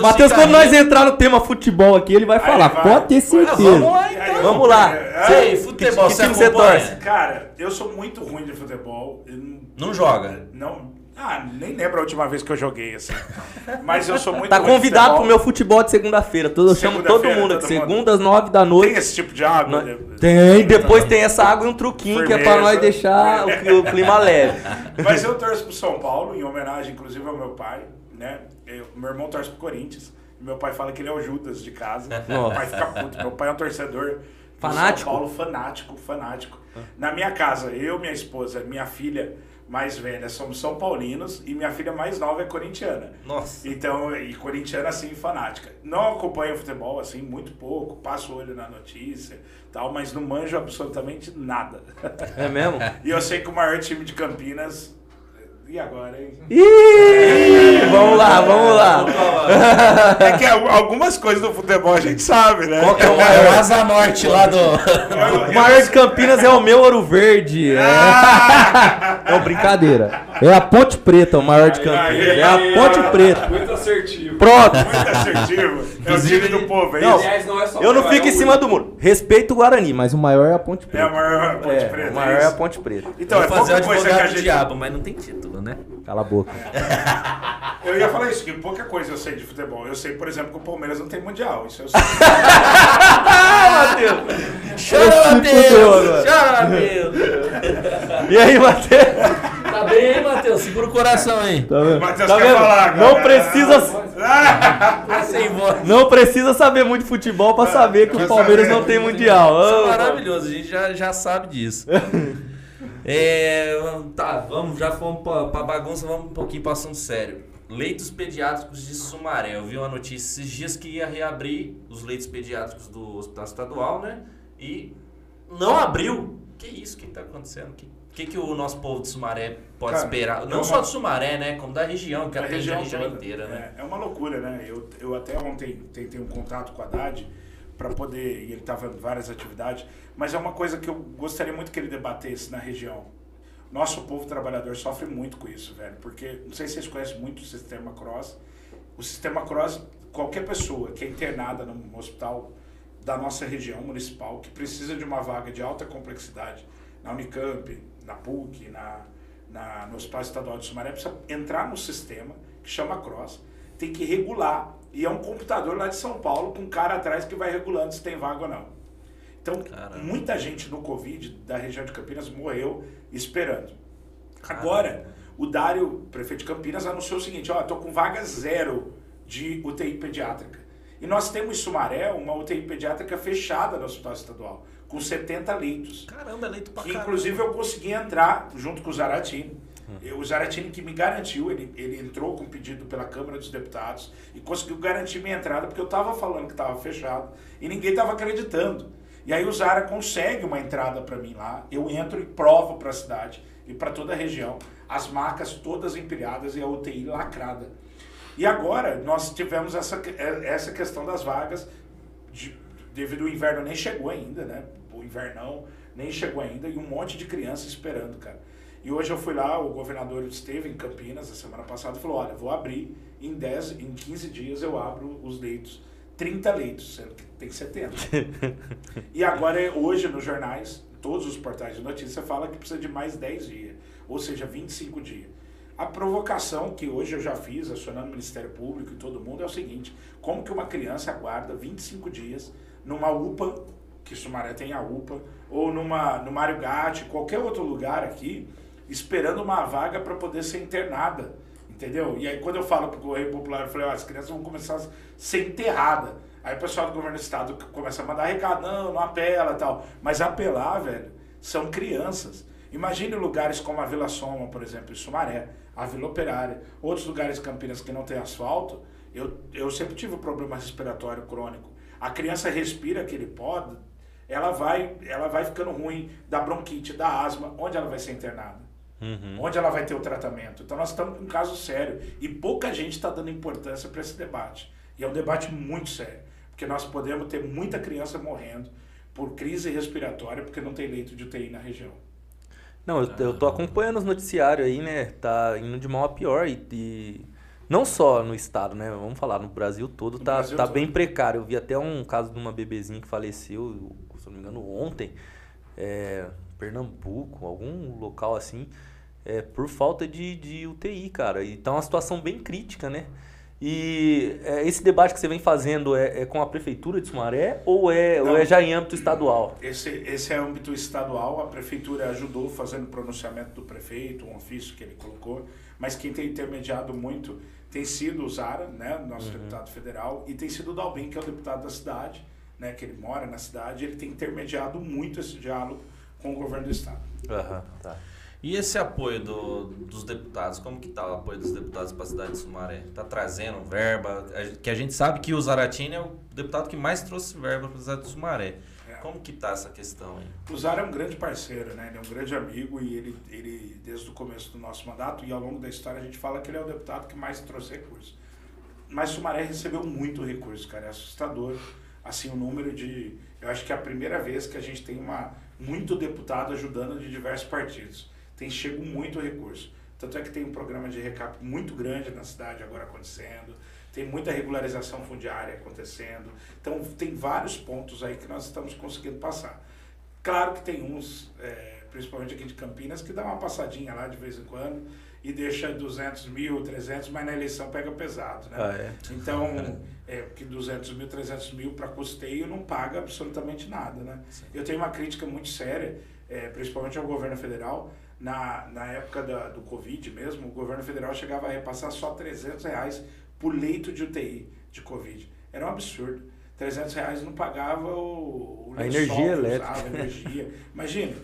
Matheus *laughs* quando nós entrar no tema futebol aqui, ele vai falar. ele vai. Pode ter Ah, certeza. vamos lá, então. aí, Vamos lá. é, Ei, futebol, que você time você acompanha? torce? Cara, eu sou muito ruim de futebol. Eu Não joga? Não. Ah, nem lembro a última vez que eu joguei assim. Mas eu sou muito Tá convidado pro meu futebol de segunda-feira. Todo- Eu chamo todo mundo aqui. mundo. Segunda às nove da noite. Tem esse tipo de água? Nós- Tem, depois tem essa água e um truquinho que é pra Firmeza. nós deixar o, cli- o clima leve. Mas eu torço pro São Paulo, em homenagem, inclusive, ao meu pai, né? Eu- meu irmão torce pro Corinthians. Meu pai fala que ele é o Judas de casa. Meu Nossa. pai fica puto. Meu pai é um torcedor do Fanático? São Paulo, fanático, fanático. Na minha casa, eu, minha esposa, minha filha mais velha somos São Paulinos e minha filha mais nova é corintiana. Nossa. Então, e corintiana assim, fanática. Não acompanho futebol assim, muito pouco, passo o olho na notícia, tal, mas não manjo absolutamente nada. É mesmo? *laughs* e eu sei que o maior time de Campinas. E agora, hein? Ih! Vamos lá, vamos lá. É que al- algumas coisas do futebol a gente sabe, né? Qual que é o É o maior? Asa Norte lá do. O maior de Campinas é o meu Ouro Verde. É. Não, brincadeira. É a Ponte Preta, o maior de Campinas. É a Ponte Preta. Muito assertivo. Pronto. Muito assertivo. É o time do povo, é Não, isso? Aliás, não é só Eu não é fico em cima do muro. Respeito o Guarani, mas o maior é a Ponte É a Preta. maior Ponte É, Preta. o maior é a Ponte Preta. Então, é fazer o advogado do gente. diabo, mas não tem título, né? Cala a boca. *laughs* Eu ia falar isso, que pouca coisa eu sei de futebol. Eu sei, por exemplo, que o Palmeiras não tem mundial. Isso eu sei. Ah, Matheus! Chora, agora. Matheus! Chora, Matheus! E aí, Matheus? Tá bem, hein, Matheus? Segura o coração aí. Tá vendo? Matheus Tá quer vendo? falar, Não cara. precisa! *laughs* Tá sem voz. não precisa saber muito de futebol pra saber que o Palmeiras sabe- não tem mundial. Isso é maravilhoso, a gente já, já sabe disso. *laughs* É, tá, vamos, já fomos pra, pra bagunça, vamos um pouquinho pra assunto sério. Leitos pediátricos de Sumaré. Eu vi uma notícia esses dias que ia reabrir os leitos pediátricos do Hospital Estadual, né? E não abriu. Que isso? O que tá acontecendo? O que, que, que o nosso povo de Sumaré pode Cara, esperar? é Não uma- só de Sumaré, né? Como da região, que atende a região inteira, né? É, é uma loucura, né? Eu, eu até ontem tentei um contato com a Haddad para poder, e ele estava em várias atividades, mas é uma coisa que eu gostaria muito que ele debatesse na região. Nosso povo trabalhador sofre muito com isso, velho, porque não sei se vocês conhecem muito o sistema Cross. O sistema Cross, qualquer pessoa que é internada num hospital da nossa região municipal que precisa de uma vaga de alta complexidade na Unicamp, na PUC, na, na, no Hospital Estadual de Sumaré, precisa entrar no sistema que chama Cross, tem que regular. E é um computador lá de São Paulo com um cara atrás que vai regulando se tem vaga ou não. Então, Caramba. muita gente no Covid da região de Campinas morreu esperando. Agora, o Dário, prefeito de Campinas, anunciou o seguinte: ó, tô com vaga zero de UTI pediátrica. E nós temos em Sumaré uma UTI pediátrica fechada no Hospital Estadual, com 70 leitos. Caramba, é leito pra Que caramba. inclusive eu consegui entrar junto com o Zaratini. O Zaratini que me garantiu, ele, ele entrou com pedido pela Câmara dos Deputados e conseguiu garantir minha entrada, porque eu estava falando que estava fechado e ninguém estava acreditando. E aí o Zara consegue uma entrada para mim lá, eu entro e provo para a cidade e para toda a região, as marcas todas empilhadas e a UTI lacrada. E agora nós tivemos essa, essa questão das vagas, de- devido ao inverno nem chegou ainda, né? O invernão nem chegou ainda e um monte de criança esperando, cara. E hoje eu fui lá, o governador esteve em Campinas a semana passada e falou: olha, vou abrir em 10, em 15 dias eu abro os leitos. 30 leitos, sendo que tem 70. *laughs* e agora, é hoje, nos jornais, todos os portais de notícia fala que precisa de mais 10 dias, ou seja, 25 dias. A provocação que hoje eu já fiz, acionando o Ministério Público e todo mundo, é o seguinte: como que uma criança aguarda 25 dias numa UPA, que Sumaré tem a UPA, ou numa, no Mário Gatti, qualquer outro lugar aqui, esperando uma vaga para poder ser internada? Entendeu? E aí quando eu falo pro Correio Popular, eu falei, ó, as crianças vão começar a ser enterradas. Aí o pessoal do governo do estado começa a mandar recado, não, não apela tal. Mas apelar, velho, são crianças. Imagine lugares como a Vila Soma, por exemplo, em Sumaré, a Vila Operária, outros lugares de Campinas que não tem asfalto. Eu, eu sempre tive um problema respiratório crônico. A criança respira aquele pó, ela vai, ela vai ficando ruim da bronquite, da asma, onde ela vai ser internada? Onde ela vai ter o tratamento? Então nós estamos com um caso sério e pouca gente está dando importância para esse debate. E é um debate muito sério, porque nós podemos ter muita criança morrendo por crise respiratória porque não tem leito de UTI na região. Não, eu, eu tô acompanhando os noticiários aí, né? Tá indo de mal a pior e, e não só no estado, né? Vamos falar, no Brasil todo No tá, Brasil tá todo. bem precário. Eu vi até um caso de uma bebezinha que faleceu, se não me engano, ontem, é, Pernambuco, algum local assim, é, por falta de, de UTI, cara. E tá uma situação bem crítica, né? E é, esse debate que você vem fazendo é, é com a prefeitura de Sumaré ou é, ou Não. é já em âmbito estadual? Esse, esse é âmbito estadual, a prefeitura ajudou fazendo o pronunciamento do prefeito, um ofício que ele colocou, mas quem tem intermediado muito tem sido o Zara, né, nosso deputado federal, e tem sido o Dalbin, que é o deputado da cidade, né, que ele mora na cidade, ele tem intermediado muito esse diálogo com o governo do estado. Aham, tá. E esse apoio do- dos deputados, como que tá o apoio dos deputados para a cidade de Sumaré? Tá trazendo verba? Que a gente sabe que o Zaratini é o deputado que mais trouxe verba para a cidade de Sumaré. É. Como que tá essa questão aí? O Zara é um grande parceiro, né? Ele é um grande amigo e ele, ele, desde o começo do nosso mandato e ao longo da história, a gente fala que ele é o deputado que mais trouxe recursos. Mas Sumaré recebeu muito recurso, cara. É assustador, assim, o número de... Eu acho que é a primeira vez que a gente tem uma, muito deputado ajudando de diversos partidos. Tem chego muito recurso. Tanto é que tem um programa de recap muito grande na cidade agora acontecendo tem muita regularização fundiária acontecendo. Então, tem vários pontos aí que nós estamos conseguindo passar. Claro que tem uns, é, principalmente aqui de Campinas, que dá uma passadinha lá de vez em quando e deixa 200 mil, 300, mas na eleição pega pesado, né? Ah, é. Então, *laughs* é, porque 200 mil, 300 mil para custeio não paga absolutamente nada, né? Eu tenho uma crítica muito séria, é, principalmente ao governo federal, na, na época da, do Covid mesmo, o governo federal chegava a repassar só 300 reais por leito de UTI de Covid. Era um absurdo. 300 reais não pagava o, o a energia elétrica. Usava, a energia. Imagina,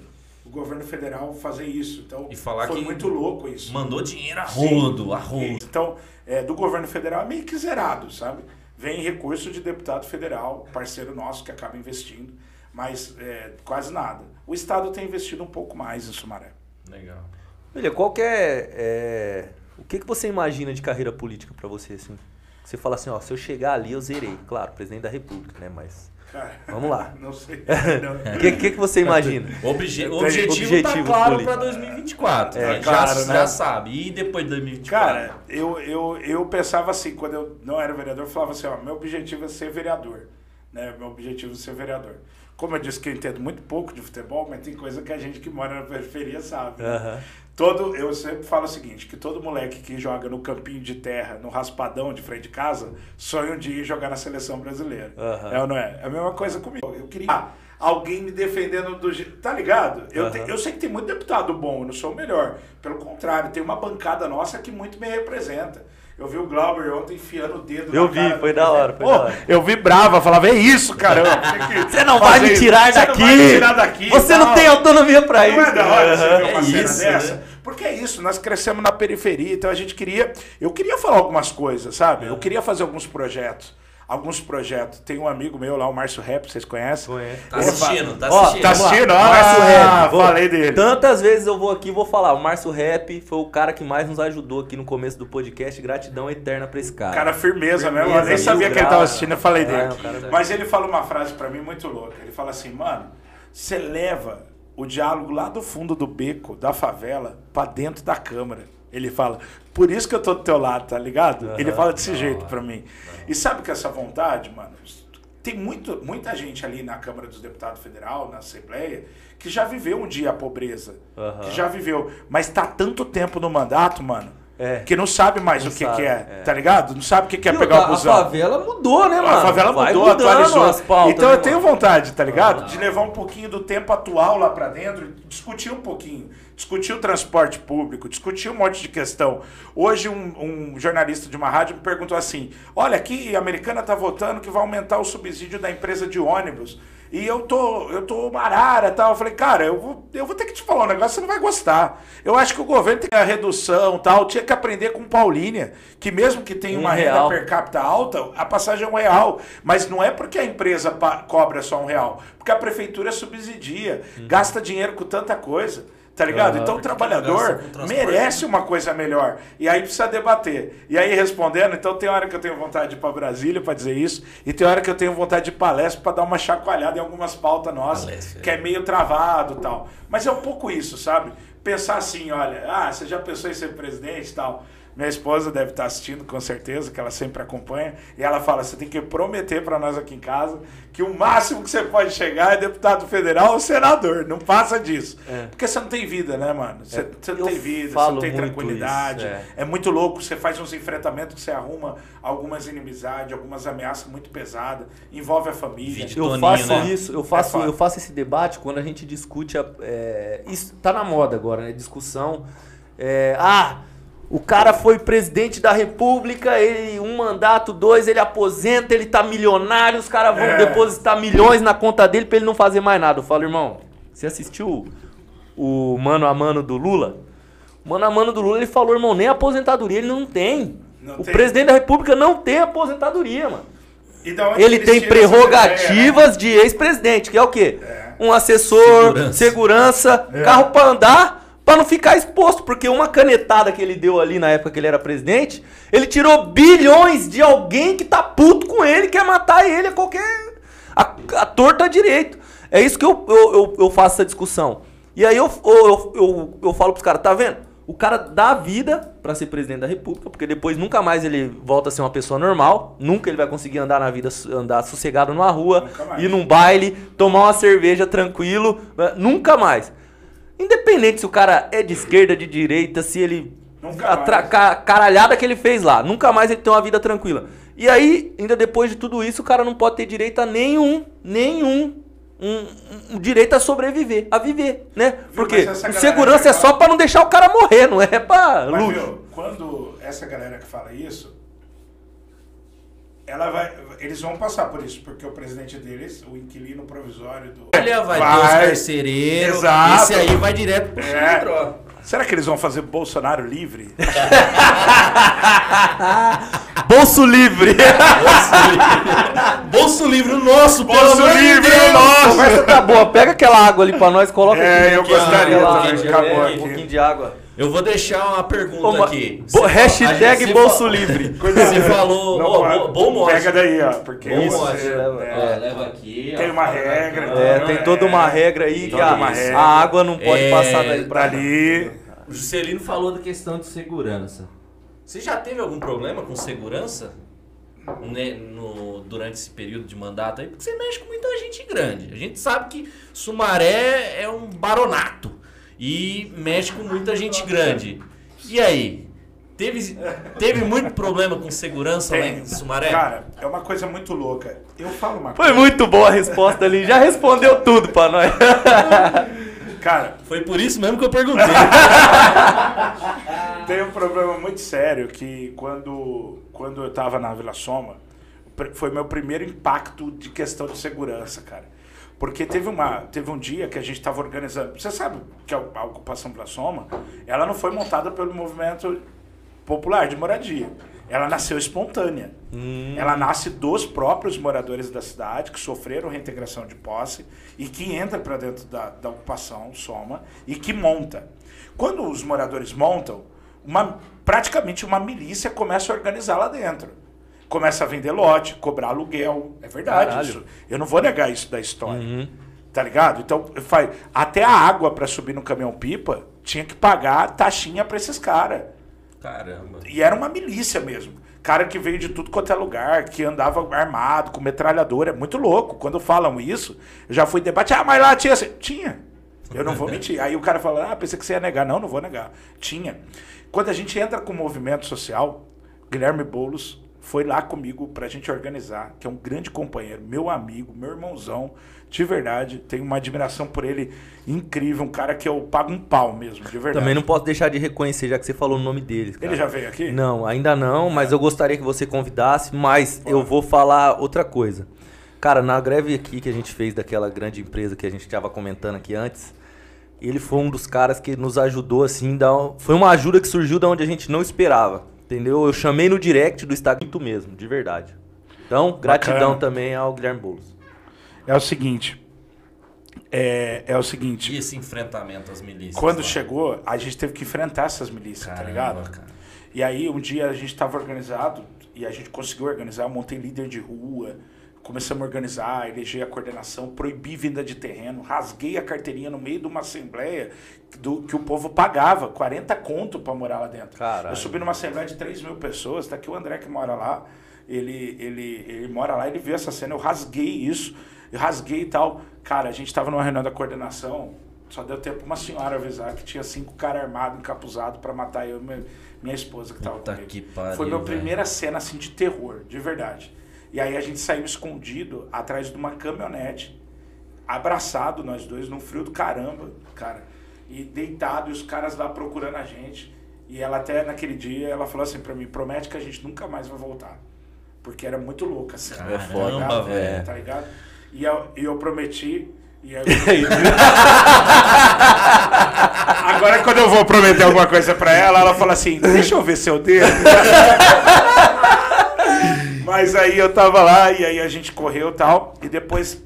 o governo federal fazer isso. Então, e falar foi que muito louco isso. Mandou dinheiro a rodo, a rodo. Então, é, do governo federal é meio que zerado, sabe? Vem recurso de deputado federal, parceiro nosso que acaba investindo, mas é, quase nada. O Estado tem investido um pouco mais em Sumaré. Legal. Olha, qual que é, é o que, que você imagina de carreira política para você, assim? Você fala assim, ó, se eu chegar ali, eu zerei. Claro, presidente da república, né? Mas. Cara, *laughs* Vamos lá. Não sei. O *laughs* que, que, que você imagina? *laughs* Obje Tem objetivo, tá objetivo claro para 2024. É, né? claro, já, né? já sabe. E depois de 2024? Cara, eu, eu, eu pensava assim, quando eu não era vereador, eu falava assim, ó, meu objetivo é ser vereador. Né? Meu objetivo é ser vereador. Como eu disse que eu entendo muito pouco de futebol, mas tem coisa que a gente que mora na periferia sabe. né? Aham. Todo, eu sempre falo o seguinte, que todo moleque que joga no campinho de terra, no raspadão de frente de casa, sonha um dia em jogar na seleção brasileira. Aham. É ou não é? É a mesma coisa comigo. Eu queria ah, alguém me defendendo do jeito. Tá ligado? Eu, te- Aham. eu sei que tem muito deputado bom, eu não sou o melhor. Pelo contrário, tem uma bancada nossa que muito me representa. Eu vi o Glauber ontem enfiando o dedo Eu na vi, cara foi da hora, foi Pô, da hora. Eu vibrava, falava, é isso, caramba. Você não vai me tirar daqui! Você não vai me tirar daqui. Você não tem autonomia pra isso! Não é da hora você ver É uma cena isso, dessa? né? Porque é isso, nós crescemos na periferia, então a gente queria. Eu queria falar algumas coisas, sabe? Eu queria fazer alguns projetos. Alguns projetos. Tem um amigo meu lá, o Márcio Rap, vocês conhecem? Conheço. Tá assistindo, tá Ó, assistindo. tá assistindo? Ah, Márcio Rap. Vou- falei dele. Tantas vezes eu vou aqui e vou falar. O Márcio Rap foi o cara que mais nos ajudou aqui no começo do podcast. Gratidão eterna pra esse cara. Cara, firmeza, mesmo. Eu Firmeza, nem sabia que ele tava assistindo, eu falei É, dele. cara- Mas ele fala uma frase pra mim muito louca. Ele fala assim, mano, você leva o diálogo lá do fundo do beco, da favela, pra dentro da Câmara. Ele fala, por isso que eu tô do teu lado, tá ligado? Aham. Ele fala desse Da jeito pra mim. E sabe que essa vontade, mano, tem muito, muita gente ali na Câmara dos Deputados Federal, na Assembleia, que já viveu um dia a pobreza. Aham. Que já viveu. Mas tá tanto tempo no mandato, mano, É. que não sabe mais Não o que, sabe, que é, é. tá ligado? Não sabe o que, que é E pegar o busão. A favela mudou, né, mano? A favela Vai mudou, mudando atualizou. as pautas, então né, eu tenho mano? vontade, tá ligado? De levar um pouquinho do tempo atual lá pra dentro, e discutir um pouquinho. Discutir o transporte público, discutir um monte de questão. Hoje um, um jornalista de uma rádio me perguntou assim: olha, aqui a americana tá votando que vai aumentar o subsídio da empresa de ônibus. E eu tô, eu tô uma arara e tal. Eu falei, cara, eu vou, eu vou ter que te falar um negócio, você não vai gostar. Eu acho que o governo tem a redução tal, tinha que aprender com Paulínia, que mesmo que tenha Um uma real. renda per capita alta, a passagem é um real. Mas não é porque a empresa cobra só um real, porque a prefeitura subsidia, gasta dinheiro com tanta coisa. Tá ligado? Então o Porque trabalhador merece uma coisa melhor. E aí precisa debater. E aí respondendo, então tem hora que eu tenho vontade de ir para Brasília para dizer isso, e tem hora que eu tenho vontade de palestra para dar uma chacoalhada em algumas pautas nossas, Palestra, que é meio travado e tal. Mas é um pouco isso, sabe? Pensar assim, olha, ah, você já pensou em ser presidente e tal? Minha esposa deve estar assistindo, com certeza, que ela sempre acompanha. E ela fala: você tem que prometer para nós aqui em casa que o máximo que você pode chegar é deputado federal ou senador. Não passa disso. É. Porque você não tem vida, né, mano? Você, É, você não eu tem vida, você não tem tranquilidade. isso, é. muito louco. Você faz uns enfrentamentos que você arruma algumas inimizades, algumas ameaças muito pesadas. Envolve a família. Eu Toninho, faço né? isso, eu faço, foda. eu faço esse debate quando a gente discute a, é, isso tá na moda agora, né? Discussão. é, ah, o cara foi presidente da república, ele um mandato, dois, ele aposenta, ele tá milionário, os caras vão É. depositar milhões na conta dele pra ele não fazer mais nada. Eu falo, irmão, você assistiu o mano a mano do Lula? O mano a mano do Lula, ele falou, irmão, nem aposentadoria ele não tem. Não o tem. presidente da república não tem aposentadoria, mano. E da onde Ele tem tiram essa prerrogativas de ex-presidente, que é o quê? Um assessor, Segurança. segurança, É. carro pra andar, pra não ficar exposto, porque uma canetada que ele deu ali na época que ele era presidente, ele tirou bilhões de alguém que tá puto com ele, quer matar ele a qualquer. a, a torta direito. É isso que eu, eu, eu, eu faço essa discussão. E aí eu, eu, eu, eu, falo pros caras, tá vendo? O cara dá a vida pra ser presidente da república, porque depois nunca mais ele volta a ser uma pessoa normal, nunca ele vai conseguir andar na vida, andar sossegado numa rua, ir num baile, tomar uma cerveja tranquilo, né? nunca mais. Independente se o cara é de esquerda, de direita, se ele. A tra- caralhada que ele fez lá, nunca mais ele tem uma vida tranquila. E aí, ainda depois de tudo isso, o cara não pode ter direito a nenhum, nenhum. Um, um- direito a sobreviver, a viver, né? Porque segurança é só pra não deixar o cara morrer, não é pra Mas, luxo. quando essa galera que fala isso, ela vai, eles vão passar por isso, porque o presidente deles, o inquilino provisório do. Olha, vai, ter os carcereiros. Exato. Esse aí vai direto pro É. filtro. Será que eles vão fazer Bolsonaro *laughs* livre? Bolso livre! Bolso livre nosso, pelo Bolso de livre Deus. nosso! A conversa tá boa, pega aquela água ali pra nós, coloca É, aqui. eu gostaria também, acabou é, aqui. Um pouquinho de água. Eu vou deixar uma pergunta Ô, aqui. bo- hashtag bolso livre. *laughs* Você falou, Não bo- bom mote. Pega daí, ó, porque Bom você- mote. leva- é. Ó, leva aqui. Tem ó, uma regra. É, Não, tem é. toda uma regra aí que a, regra. a água não pode É, passar daí pra Dali. O Juscelino falou da questão de segurança. Você já teve algum problema com segurança né, no- durante esse período de mandato aí? Porque você mexe com muita gente grande. A gente sabe que Sumaré é um baronato e mexe com muita gente grande. E aí? Teve, teve muito problema com segurança lá Tem. em Sumaré? Cara, é uma coisa muito louca. Eu falo uma Foi muito boa a resposta ali, já respondeu tudo pra nós. Cara, Foi por isso mesmo que eu perguntei. *laughs* tem um problema muito sério que quando, quando eu tava na Vila Soma, foi meu primeiro impacto de questão de segurança, cara. Porque teve, uma, teve um dia que a gente estava organizando. Você sabe que a, a ocupação Vila Soma, ela não foi montada pelo movimento popular de moradia. Ela nasceu espontânea. Ela nasce dos próprios moradores da cidade que sofreram reintegração de posse e que entra para dentro da, da ocupação Soma e que monta. Quando os moradores montam, uma, praticamente uma milícia começa a organizar lá dentro. Começa a vender lote, cobrar aluguel. É verdade Caralho. isso. Eu não vou negar isso da história. Tá ligado? Então, faz, até a água para subir no caminhão-pipa tinha que pagar taxinha para esses caras. Caramba. E era uma milícia mesmo. Cara que veio de tudo quanto é lugar, que andava armado, com metralhadora. É muito louco. Quando falam isso, eu já fui debate. Ah, mas lá tinha. assim." Tinha. Eu não vou *laughs* mentir. Aí o cara fala, ah, pensei que você ia negar. Não, não vou negar. Tinha. Quando a gente entra com o movimento social, Guilherme Boulos foi lá comigo pra gente organizar, que é um grande companheiro, meu amigo, meu irmãozão, de verdade. Tenho uma admiração por ele incrível, um cara que eu pago um pau mesmo, de verdade. Também não posso deixar de reconhecer, já que você falou o nome deles. cara. Ele já veio aqui? Não, ainda não, mas eu gostaria que você convidasse, mas eu vou falar outra coisa. Cara, na greve aqui que a gente fez daquela grande empresa que a gente estava comentando aqui antes, ele foi um dos caras que nos ajudou assim, da... foi uma ajuda que surgiu da onde a gente não esperava, entendeu? Eu chamei no direct do Instagram muito mesmo, de verdade. Então, gratidão Bacana. também ao Guilherme Boulos. É o seguinte. É, é o seguinte. E esse enfrentamento às milícias? Quando lá? chegou, a gente teve que enfrentar essas milícias, tá Caramba, ligado? cara. E aí, um dia a gente estava organizado e a gente conseguiu organizar. Eu montei líder de rua, começamos a organizar, eleger a coordenação, proibi vinda de terreno, rasguei a carteirinha no meio de uma assembleia do, que o povo pagava 40 conto para morar lá dentro. Caralho. Eu subi numa assembleia de 3 mil pessoas, tá aqui o André que mora lá. Ele, ele, ele mora lá, ele viu essa cena, eu rasguei isso, eu rasguei e tal. Cara, a gente tava numa reunião da coordenação, só deu tempo uma senhora avisar que tinha cinco caras armados, encapuzados para matar eu e minha, minha esposa que tava Puta comigo. que pariu, Foi minha primeira cena assim de terror, de verdade. E aí a gente saiu escondido atrás de uma caminhonete, abraçado nós dois num frio do caramba, cara. E deitado e os caras lá procurando a gente. E ela até naquele dia ela falou assim pra mim, promete que a gente nunca mais vai voltar. Porque era muito louca assim. Caramba, tá ligado? velho. Tá ligado? E eu, e eu prometi. E *laughs* aí, *laughs* Agora quando eu vou prometer alguma coisa pra ela, ela fala assim, deixa eu ver seu dedo. *laughs* Mas aí eu tava lá e aí a gente correu e tal. E depois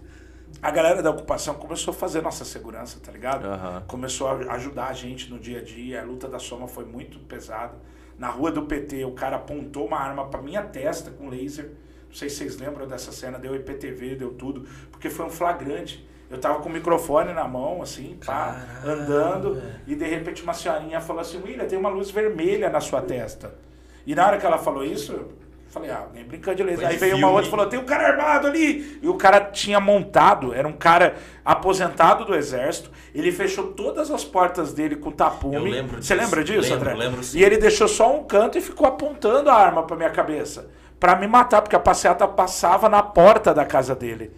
a galera da ocupação começou a fazer nossa segurança, tá ligado? Aham. Começou a ajudar a gente no dia a dia. A luta da soma foi muito pesada. Na rua do PT, o cara apontou uma arma pra minha testa com laser. Não sei se vocês lembram dessa cena, deu IPTV, deu tudo, porque foi um flagrante. Eu tava com o microfone na mão, assim, pá, andando, e de repente uma senhorinha falou assim: William, tem uma luz vermelha na sua testa. E na hora que ela falou isso, falei, ah, nem brincando de. Foi Aí veio uma filme. outra e falou: tem um cara armado ali. E o cara tinha montado, era um cara aposentado do exército. Ele fechou todas as portas dele com tapume. Eu lembro Você disso. lembra disso, Lembro, André? lembro sim. E ele deixou só um canto e ficou apontando a arma pra minha cabeça. Pra me matar, porque a passeata passava na porta da casa dele.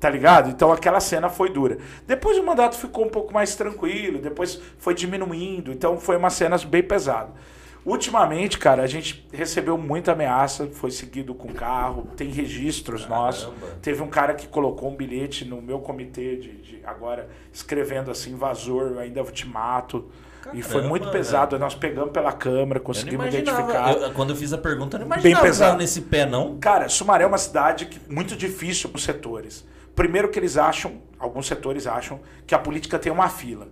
Tá ligado? Então aquela cena foi dura. Depois o mandato ficou um pouco mais tranquilo, depois foi diminuindo, então foi uma cena bem pesada. Ultimamente, cara, a gente recebeu muita ameaça, foi seguido com carro, tem registros nossos. Teve um cara que colocou um bilhete no meu comitê de, de agora, escrevendo assim, invasor, ainda te mato. e foi Caramba, muito pesado. Nós pegamos pela câmera, conseguimos identificar. eu- quando eu fiz a pergunta, eu não Bem imaginava pesado. nesse pé, não. Cara, Sumaré é uma cidade que, muito difícil para os setores. Primeiro que eles acham, alguns setores acham, que a política tem uma fila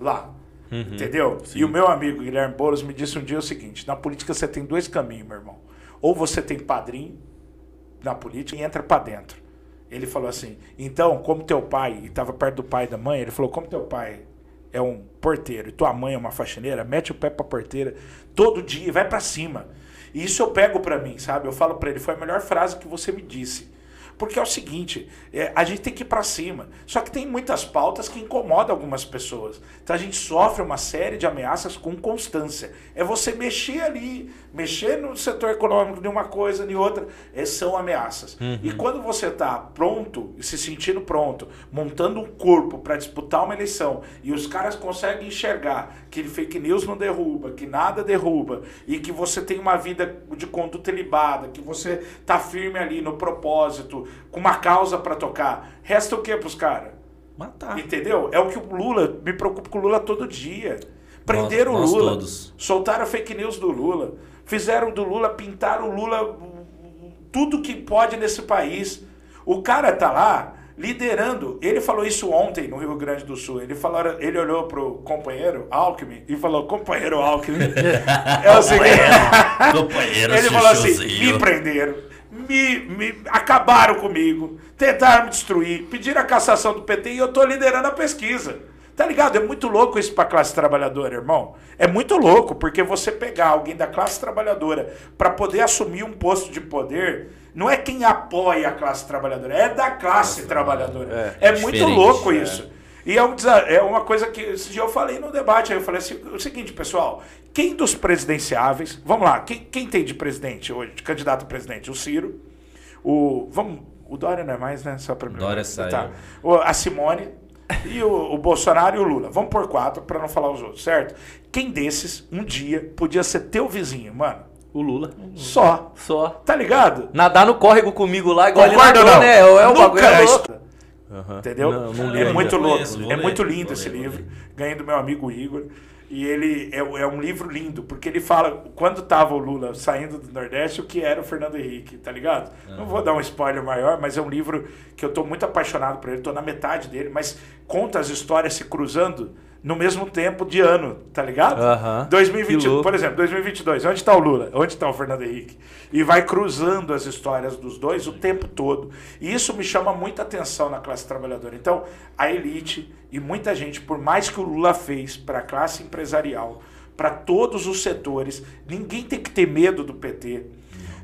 lá. Entendeu? E o meu amigo Guilherme Boulos me disse um dia o seguinte: na política você tem dois caminhos, meu irmão. Ou você tem padrinho na política e entra para dentro. Ele falou assim: então, como teu pai, e estava perto do pai e da mãe, ele falou: como teu pai é um porteiro e tua mãe é uma faxineira, mete o pé pra porteira todo dia e vai para cima. E isso eu pego para mim, sabe? Eu falo para ele: foi a melhor frase que você me disse. Porque é o seguinte, é, a gente tem que ir para cima. Só que tem muitas pautas que incomodam algumas pessoas. Então a gente sofre uma série de ameaças com constância. É você mexer ali, mexer no setor econômico de uma coisa, de outra. É, são ameaças. E quando você está pronto, se sentindo pronto, montando um corpo para disputar uma eleição, e os caras conseguem enxergar que fake news não derruba, que nada derruba, e que você tem uma vida de conduta ilibada, que você tá firme ali no propósito, com uma causa para tocar, resta o que pros caras? Matar. Entendeu? É o que o Lula, me preocupa com o Lula todo dia. Prenderam Nós- o Lula, todos. soltaram fake news do Lula, fizeram do Lula, pintaram o Lula tudo que pode nesse país. O cara tá lá liderando. Ele falou isso ontem no Rio Grande do Sul. Ele falou, ele olhou pro companheiro Alckmin e falou: "Companheiro Alckmin, *laughs* é o seguinte, Companheiro ele falou assim: me prenderam, me, me acabaram comigo, tentaram me destruir, pediram a cassação do PT e eu tô liderando a pesquisa. Tá ligado? É muito louco isso pra classe trabalhadora, irmão. É muito louco, porque você pegar alguém da classe trabalhadora pra poder assumir um posto de poder, não é quem apoia a classe trabalhadora, é da classe trabalhadora. É, muito diferente, louco é. isso. E é, um é uma coisa que esse dia eu falei no debate. Aí eu falei assim: o seguinte, pessoal, quem dos presidenciáveis. Vamos lá, quem, quem tem de presidente hoje, de candidato a presidente? O Ciro, o. Vamos. O Dória não é mais, né? Só pra mim. Dória saiu. Tá. O- a Simone e o, o Bolsonaro e o Lula. Vamos por quatro para não falar os outros, certo? Quem desses, um dia, podia ser teu vizinho, mano? O Lula. Só. Só. Tá ligado? Nadar no córrego comigo lá, igual ele ou nadou, não? né? É, é um Nunca bagulho é é louco. isso. Entendeu? Não, não é muito louco. Conheço, é ler, muito lindo vou esse ler, vou livro. ler. Ganhei do meu amigo Igor. E ele é, é um livro lindo, porque ele fala quando tava o Lula saindo do Nordeste, o que era o Fernando Henrique, tá ligado? Não vou dar um spoiler maior, mas é um livro que eu tô muito apaixonado por ele, tô na metade dele, mas conta as histórias se cruzando no mesmo tempo de ano, tá ligado? Aham. Que 2021, louco. por exemplo, 2022, onde está o Lula? Onde está o Fernando Henrique? E vai cruzando as histórias dos dois o tempo todo. E isso me chama muita atenção na classe trabalhadora. Então, a elite e muita gente, por mais que o Lula fez para a classe empresarial, para todos os setores, ninguém tem que ter medo do PT.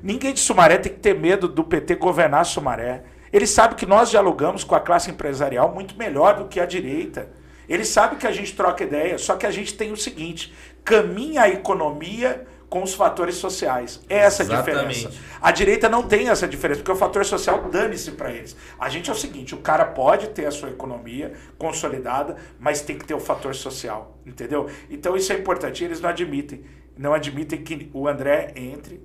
Ninguém de Sumaré tem que ter medo do PT governar Sumaré. Ele sabe que nós dialogamos com a classe empresarial muito melhor do que a direita. Ele sabe que a gente troca ideia, só que a gente tem o seguinte: caminha a economia com os fatores sociais. É essa a diferença. A direita não tem essa diferença, porque o fator social dane-se para eles. A gente é o seguinte: o cara pode ter a sua economia consolidada, mas tem que ter o fator social, entendeu? Então isso é importante. Eles não admitem, não admitem que o André entre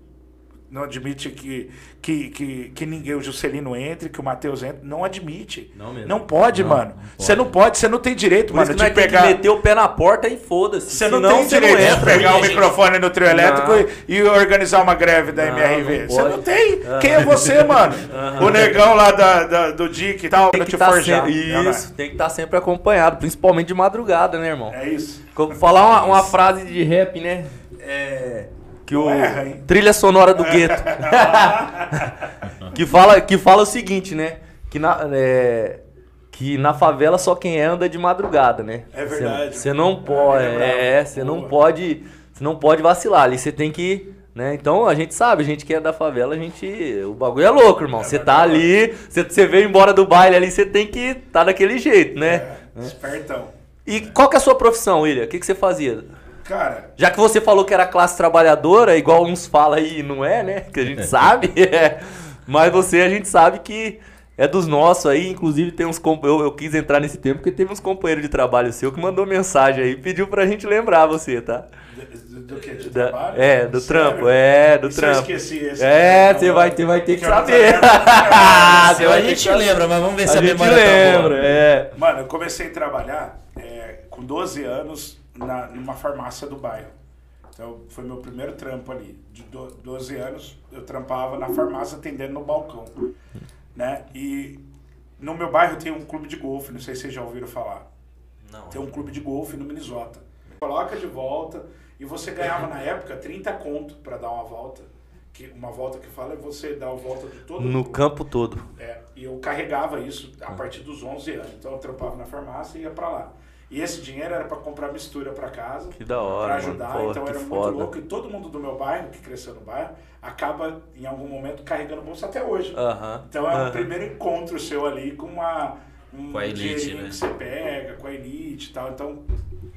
não admite que, que, que, que ninguém, o Juscelino entre, que o Matheus entre. Não admite. Não mesmo. Não pode, Não, mano. não Você não pode, você não tem direito, Por mano, de nós tem pegar. que meter o pé na porta e foda-se. Você não tem direito de entra. pegar o gente. microfone no trio elétrico Não. e, e organizar uma greve da Não, MRV. não Você não tem. Quem é você, mano? O negão lá da, da- do Dick e tal, Tem pra que te estar forjar. sempre, Não, não é. isso, tem que estar sempre acompanhado, principalmente de madrugada, né, irmão? É isso. Falar uma, uma frase de rap, né? É. Que o. Não hein? Trilha sonora do gueto. *laughs* que, fala, que fala o seguinte, né? Que na, é, que na favela só quem é anda de madrugada, né? É verdade. Você não Ah, pode. é bravo. É, você não Boa. pode. Você não pode vacilar. Ali você tem que. Né? Então a gente sabe, a gente que é da favela, a gente. O bagulho é louco, irmão. Você tá verdade. ali, você, veio embora do baile ali, você tem que tá daquele jeito, né? É, espertão. E qual que é a sua profissão, William? O que, que você fazia? Cara, Já que você falou que era classe trabalhadora, igual uns falam aí, não é, né? Que a gente *laughs* sabe. *laughs* é. Mas você, a gente sabe que é dos nossos aí. Inclusive, tem uns eu, eu quis entrar nesse tempo porque teve uns companheiros de trabalho seu que mandou mensagem aí, pediu pra gente lembrar você, tá? do, do que? De Da- trabalho? é, do Sério? trampo, é, do E se trampo. Eu esqueci esse. É, Então, você vai ter, vai ter *laughs* que saber. Ah, Se a gente lembra, mas vamos ver se A a, gente memória tá lembra, boa. é. Mano, eu comecei a trabalhar é, com 12 anos na, numa farmácia do bairro. Então, foi meu primeiro trampo ali. De do, 12 anos, eu trampava na farmácia atendendo no balcão. Né? E no meu bairro tem um clube de golfe, não sei se vocês já ouviram falar. Não. Tem um clube de golfe no Minnesota. Coloca de volta e você ganhava na época 30 conto pra dar uma volta. Que uma volta que fala é você dar a volta de todo No campo todo. é, e eu carregava isso a partir dos 11 anos. Então eu trampava na farmácia e ia pra lá. E esse dinheiro era pra comprar mistura pra casa, Que da hora, pra mano. ajudar. Porra, então era muito foda. louco. E todo mundo do meu bairro, que cresceu no bairro, acaba em algum momento carregando bolsa até hoje. Aham. Então é o aham. primeiro encontro seu ali com uma um Com a elite, né? que você pega, com a elite e tal. Então,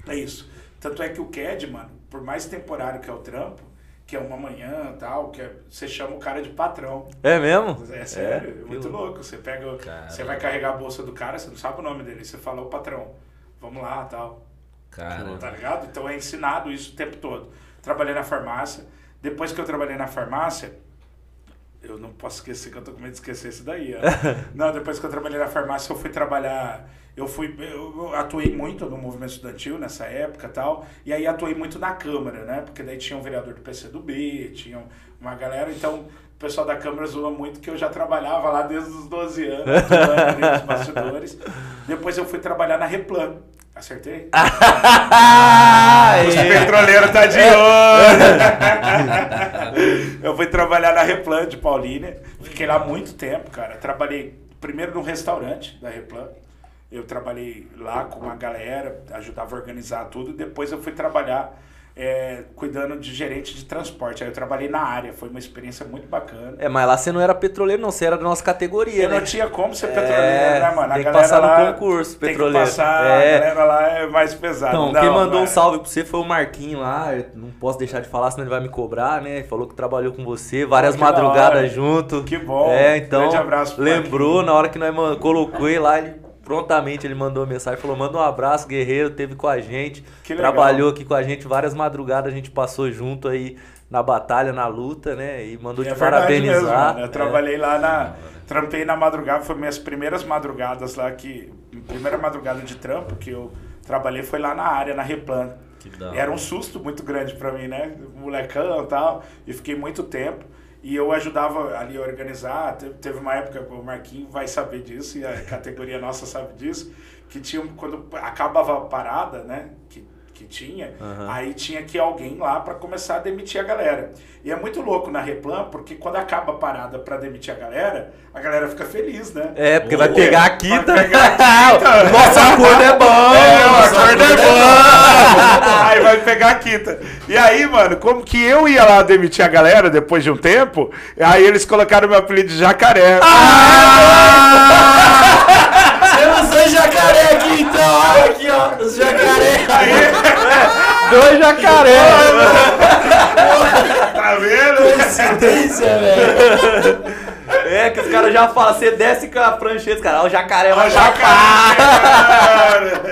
é isso. Tanto é que o CAD, mano, por mais temporário que é o trampo, que é uma manhã e tal, que é, você chama o cara de patrão. É mesmo? É sério, é, muito louco. Você pega, o- você vai carregar a bolsa do cara, você não sabe o nome dele, você fala, ô patrão, vamos lá tal. Cara, Tá ligado? Então é ensinado isso o tempo todo. Trabalhei na farmácia. Depois que eu trabalhei na farmácia, eu não posso esquecer que eu tô com medo de esquecer isso daí. ó. *laughs* não, depois que eu trabalhei na farmácia, eu fui trabalhar. Eu fui. Eu atuei muito no movimento estudantil nessa época tal. E aí atuei muito na Câmara, né? Porque daí tinha um vereador do PCdoB, tinha uma galera. Então, o pessoal da Câmara zoa muito que eu já trabalhava lá desde os 12 anos, nos bastidores. Depois eu fui trabalhar na Replan. Acertei? *laughs* Ah, Os é. petroleiros tá de olho. *laughs* eu fui trabalhar na Replan de Paulínia. Fiquei lá muito tempo, cara. Trabalhei primeiro no restaurante da Replan. Eu trabalhei lá com uma galera, ajudava a organizar tudo. Depois eu fui trabalhar é, cuidando de gerente de transporte. Aí eu trabalhei na área. Foi uma experiência muito bacana. É, mas lá você não era petroleiro, não, você era da nossa categoria, Eu né? não tinha como ser É, petroleiro, né, mano? tem que passar no concurso, tem petroleiro. que passar, É. a galera lá é mais pesada. Então, Não, quem mandou um salve pra você foi o Marquinho lá. Eu não posso deixar de falar, senão ele vai me cobrar, né? Ele falou que trabalhou com você, várias que madrugadas junto. Que bom. É, então. Grande abraço pro lembrou, Marquinho. na hora que nós colocou ele lá, ele prontamente ele mandou uma mensagem, falou: manda um abraço, guerreiro, teve com a gente. Trabalhou aqui com a gente, várias madrugadas a gente passou junto aí na batalha, na luta, né? E mandou É te verdade parabenizar. mesmo, mano. Eu É. trabalhei lá na. Trampei na madrugada, foi minhas primeiras madrugadas lá que. Primeira madrugada de trampo que eu trabalhei foi lá na área, na Replan. Era um susto muito grande pra mim, né? Molecão e tal. E fiquei muito tempo. E eu ajudava ali a organizar. Te- Teve uma época, o Marquinho vai saber disso, e a categoria nossa sabe disso, que tinha, quando acabava a parada, né? Que, que tinha, Aham. aí tinha que ir alguém lá pra começar a demitir a galera. E é muito louco na Replan, porque quando acaba a parada pra demitir a galera, a galera fica feliz, né? É, porque vai pegar a vai quinta. pegar a quinta. *laughs* Acordo é bom! É, nosso acordo é bom. *laughs* Aí vai pegar a quinta. E aí, mano, como que eu ia lá demitir a galera depois de um tempo, aí eles colocaram meu apelido de jacaré. *laughs* Temos dois jacaré aqui então, olha aqui ó, os jacaré. Dois jacaré! Tá vendo? Coincidência, velho. É, que os caras já falam, você desce com a prancheta, cara, ó, o jacaré Ó, vai jacaré. cara.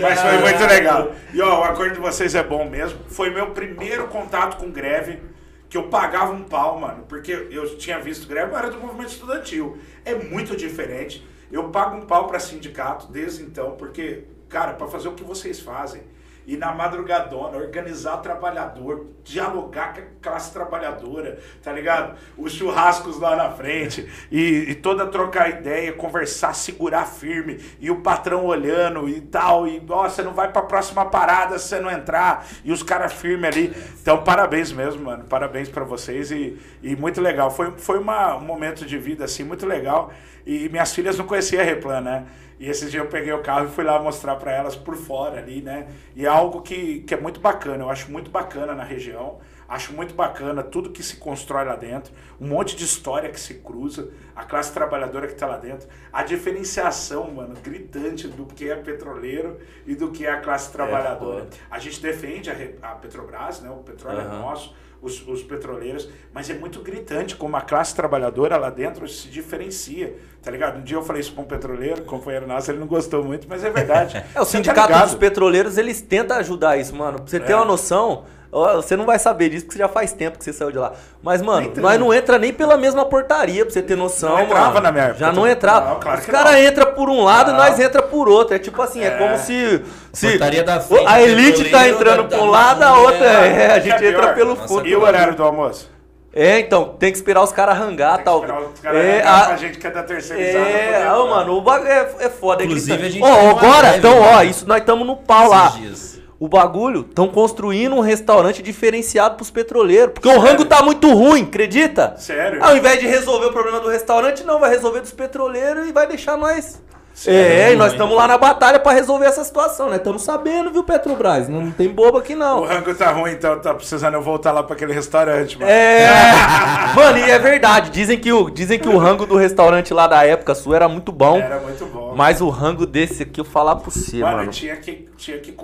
Mas foi muito legal. E ó, o acordo de vocês é bom mesmo. Foi meu primeiro contato com greve que eu pagava um pau, mano, porque eu tinha visto greve, eu era do movimento estudantil. É muito diferente. Eu pago um pau para sindicato desde então, porque, cara, para fazer o que vocês fazem, ir na madrugadona, organizar trabalhador, dialogar com a classe trabalhadora, tá ligado? Os churrascos lá na frente, e, e toda trocar ideia, conversar, segurar firme, e o patrão olhando e tal, e você não vai pra próxima parada se você não entrar, e os caras firmes ali. Então, parabéns mesmo, mano, parabéns para vocês, e, e muito legal. Foi, foi uma, um momento de vida, assim, muito legal, e minhas filhas não conheciam a Replan, né? E esse dia eu peguei o carro e fui lá mostrar para elas por fora ali, né? E é algo que, que é muito bacana, eu acho muito bacana na região. Acho muito bacana tudo que se constrói lá dentro, um monte de história que se cruza, a classe trabalhadora que está lá dentro, a diferenciação, mano, gritante do que é petroleiro e do que é a classe trabalhadora. É, a gente defende a, a, Petrobras, né? O petróleo uhum. é nosso, os, os petroleiros, mas é muito gritante como a classe trabalhadora lá dentro se diferencia, tá ligado? Um dia eu falei isso com um petroleiro, companheiro nosso, ele não gostou muito, mas é verdade. *laughs* é, o tá sindicato tá dos petroleiros, eles tentam ajudar isso, mano. Pra você é. ter uma noção, você não vai saber disso porque já faz tempo que você saiu de lá. Mas, mano, nós não entra nem pela mesma portaria, pra você ter noção, não entrava na minha época. Já não entrava. Não, claro Os caras entram por um lado e nós entra por outro. É tipo assim, é, é como se. se portaria da frente, a elite tá entrando por um lado, a outra é. é a gente entra pelo fundo. E o horário do almoço? É, então, tem que esperar os caras rangar, tal. Esperar os caras é, a, a gente que é da terceirizada. É, ó, mano, o bagulho é, é foda. Inclusive, é a gente. Ó, oh, agora, então, ó, né? isso nós estamos no pau lá. Dias o bagulho, estão construindo um restaurante diferenciado pros petroleiros. Porque Sério? o rango tá muito ruim, acredita? Sério? Ao invés de resolver o problema do restaurante, não, vai resolver dos petroleiros e vai deixar nós é, e nós estamos lá na batalha para resolver essa situação, né? Estamos sabendo, viu, Petrobras? Não tem bobo aqui, não. O rango tá ruim, então tá precisando eu voltar lá para aquele restaurante, mano. É. *laughs* mano, e é verdade. Dizem que, o, dizem que o rango do restaurante lá da época sua era muito bom. Era muito bom. Mas o rango desse aqui, eu falar por você, mano. Mano, tinha que. Tinha que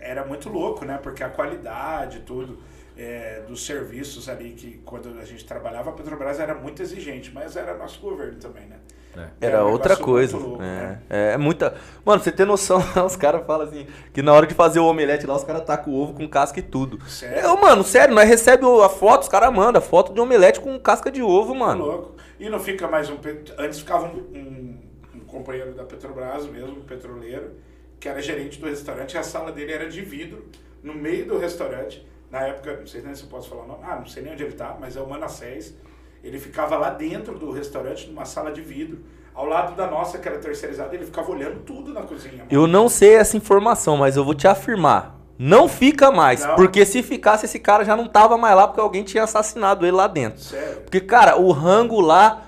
Era muito louco, né? Porque a qualidade, tudo. É, dos serviços ali que quando a gente trabalhava, a Petrobras era muito exigente, mas era nosso governo também, né? É. Era outra coisa. Louco, é. Né? é, muita. Mano, você tem noção, *laughs* os caras falam assim, que na hora de fazer o omelete lá, os caras tacam o ovo com casca e tudo. Sério? Eu, mano, sério, nós recebemos a foto, os caras mandam foto de omelete com casca de ovo, mano. louco. E não fica mais um. Antes ficava um, um, um companheiro da Petrobras mesmo, um petroleiro, que era gerente do restaurante, e a sala dele era de vidro, no meio do restaurante. Na época, não sei nem se eu posso falar o nome, ah, não sei nem onde ele tá, mas é o Manassés ele ficava lá dentro do restaurante, numa sala de vidro. Ao lado da nossa, que era terceirizada, ele ficava olhando tudo na cozinha. Mano. Eu não sei essa informação, mas eu vou te afirmar. Não fica mais. Não. Porque se ficasse, esse cara já não tava mais lá porque alguém tinha assassinado ele lá dentro. Sério? Porque, cara, o rango lá,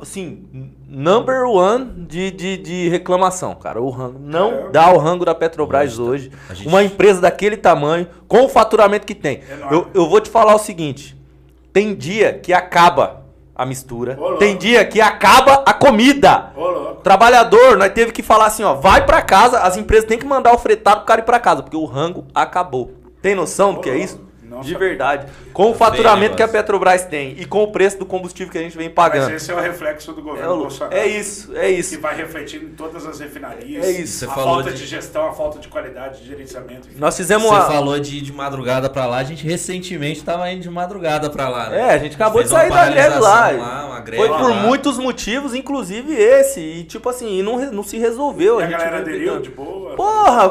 assim, number one de, de, de reclamação, cara. O rango. Não dá o rango da Petrobras hoje. Gente... Uma empresa daquele tamanho, com o faturamento que tem. Eu, eu vou te falar o seguinte. Tem dia que acaba a mistura. Tem dia que acaba a comida. Trabalhador, nós teve que falar assim, ó, vai para casa, as empresas têm que mandar o fretado pro cara ir para casa, porque o rango acabou. Tem noção do que é isso? De verdade. Com o faturamento que a Petrobras tem e com o preço do combustível que a gente vem pagando. Mas esse é o reflexo do governo é, Bolsonaro. É isso, é isso. Que vai refletir em todas as refinarias. É isso. Você a falta de... de... gestão, a falta de qualidade de gerenciamento. Enfim. Nós fizemos Você falou de de madrugada para lá, a gente recentemente estava indo de madrugada para lá. Né? É, a gente acabou de sair da greve lá. lá Foi por lá. muitos motivos, inclusive esse. E tipo assim, e não, não se resolveu. E a, a galera aderiu de boa. Porra,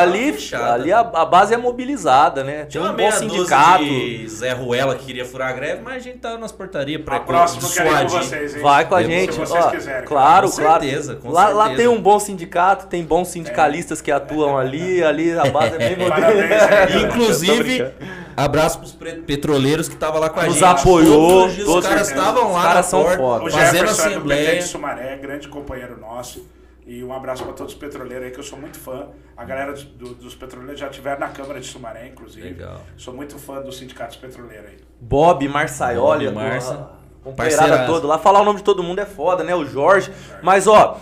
ali, ali a, a, base é mobilizada, né? Tinha um bom sindicato. De Zé Ruela que queria furar a greve, mas a gente tá nas portarias pra próximo com vocês, hein? Vai com a gente. Se vocês Ó, quiserem. Claro, com claro. Certeza, com lá, certeza. lá tem um bom sindicato, tem bons sindicalistas é. que atuam ali, ali a base é bem moderna. *laughs* Inclusive, abraço pros petroleiros que estavam lá com a Nos gente. Nos apoiou. Todos, os caras estavam lá os caras são foda. O fazendo assembleia. É do PT de Sumaré, grande companheiro nosso. E um abraço para todos os petroleiros aí, que eu sou muito fã. A galera do, dos petroleiros já estiveram na Câmara de Sumaré, inclusive. Legal. Sou muito fã dos sindicatos petroleiros aí. Bob, Marçaioli, Marça. Companheirada todo lá. Falar o nome de todo mundo é foda, né? O Jorge. Mas, ó,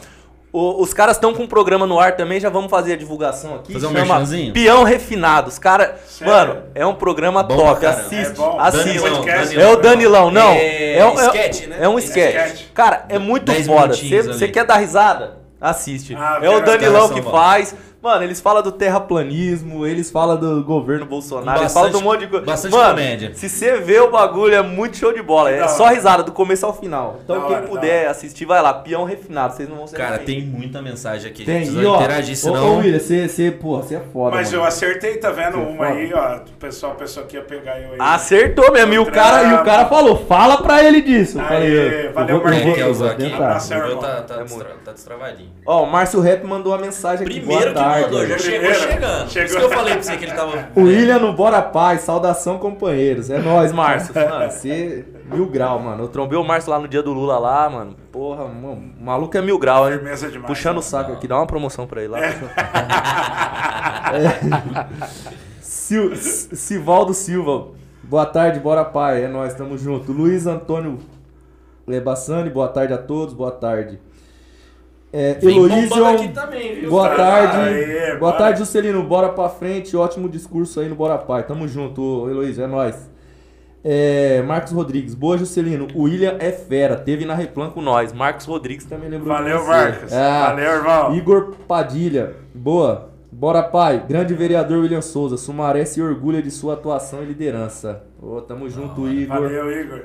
o, os caras estão com um programa no ar também, já vamos fazer a divulgação aqui. Fazer um merchanzinho? Peão Refinado. Os caras. Mano, é um programa bom, top. Cara. Assiste. É assiste. Danilão, é o Danilão, não. É, é, um, é, sketch, né? é um sketch. Cara, é muito foda. Você quer dar risada? Assiste. Ah, é o Danilão que faz. Mano, eles falam do terraplanismo, eles falam do governo Bolsonaro, Com eles falam de um bastante- monte de coisa. bastante Mano, comédia. se você vê o bagulho, é muito show de bola. É Da só risada, do começo ao final. Então Da quem da puder assistir, vai lá. Peão refinado, vocês não vão ser Cara, tem muita mensagem aqui. Tem, a gente precisa ó, interagir, senão... ô, William, você, você, porra, você é foda, Mas mano. eu acertei, tá vendo? Você Uma foda. aí, ó. O pessoal pensou que ia pegar eu aí. Acertou mesmo, e o, cara, e o cara falou, fala pra ele disso. Aê, falei, eu valeu, Quem vou- quer usar aqui? tentar. Abraço, tá, tá, É destra- tá destravadinho. Ó, o Márcio Rap mandou uma mensagem aqui. Primeiro que mandou, já chegou chegando. Por isso Chegou. que eu falei pra você que ele tava... O *laughs* William no Bora Paz, saudação companheiros. É nóis, Márcio. *laughs* Mano, você mil grau, mano. Eu trombei o Márcio lá no dia do Lula lá, mano. Porra, mano, o maluco é mil grau, hein? Firmeza demais, Puxando o né? saco aqui, dá uma promoção pra ele lá. É. *laughs* Sil- Sivaldo Silva, boa tarde, Bora Pai. É nóis, tamo junto. Luiz Antônio Lebassani, boa tarde a todos, boa tarde. É, Heloísio, viu? Boa Aê, tarde. Boa bora. tarde, Juscelino. Bora pra frente. Ótimo discurso aí no Bora Pai. Tamo junto, ô, Heloísio. É nóis. É, Marcos Rodrigues. Boa, Juscelino. O William é fera. Teve na Replan com nós. Marcos Rodrigues também lembrou de Valeu, você. Marcos. Ah, Valeu, irmão. Igor Padilha. Boa. Bora, pai. Grande vereador William Souza. Sumaré se orgulha de sua atuação e liderança. Ô, tamo junto, Igor. Valeu, Igor.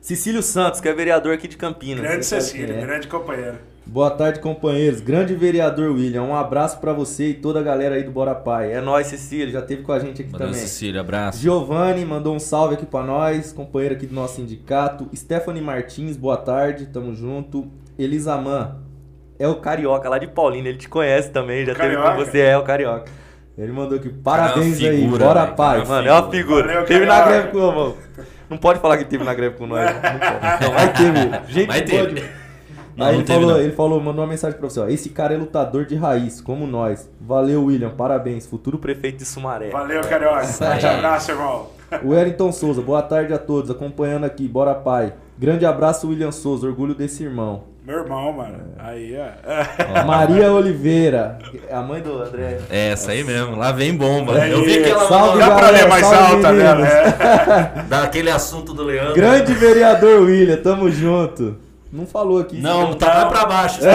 Cecílio Santos, que é vereador aqui de Campinas. Grande quem é. grande companheiro. Boa tarde, companheiros. Grande vereador William, um abraço pra você e toda a galera aí do Bora Pai. É nóis, Cecília, já teve com a gente aqui Valeu, também. Cecília, abraço. Giovanni mandou um salve aqui pra nós, companheiro aqui do nosso sindicato. Stephanie Martins, boa tarde, tamo junto. Elisaman, é o Carioca lá de Paulina, ele te conhece também, já teve com você, é o Carioca. Ele mandou aqui, parabéns é uma aí, figura, bora velho, pai. cara, é uma Mano, é uma figura. figura. Valeu, teve na greve com mano. Não pode falar que teve na greve com nós. Não, pode. *laughs* Não, vai ter, meu. Gente, Vai não ter. pode. Não, Aí não ele, teve, falou, não. ele falou, mandou uma mensagem pra você, ó. Esse cara é lutador de raiz, como nós. Valeu, William, parabéns. Futuro prefeito de Sumaré. Valeu, Carioca. Grande abraço, irmão. O Wellington Souza, boa tarde a todos, acompanhando aqui, bora pai. Grande abraço, William Souza, orgulho desse irmão. Meu irmão, mano. Aí, ó. Maria Oliveira, a mãe do André. É, essa aí mesmo. Lá vem bomba. Aí, Eu vi que ela salve, Dá pra galera, ler mais salve, alta, meninos. *laughs* né? daquele assunto do Leandro. Grande vereador William, tamo junto. Não falou aqui. Não, tá lá pra baixo. *laughs*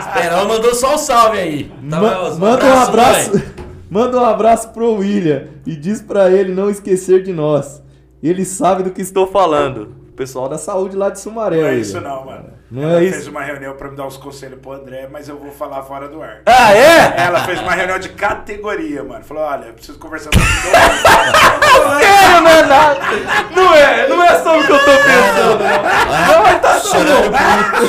Espera, ela mandou só um salve aí. Tá, Ma- mas- manda um abraço. mãe. *laughs* Manda um abraço pro William e diz pra ele não esquecer de nós. Ele sabe do que estou falando. O pessoal da saúde lá de Sumaré. Não é William. isso não, mano. Não ela é fez isso? uma reunião pra me dar uns conselhos pro André, mas eu vou falar fora do ar. Ah, é? Ela fez uma reunião de categoria, mano. Falou, olha, eu preciso conversar com você. Sério, *laughs* não é nada. Não é, não é só o que eu tô pensando. Não, mas tá Chorando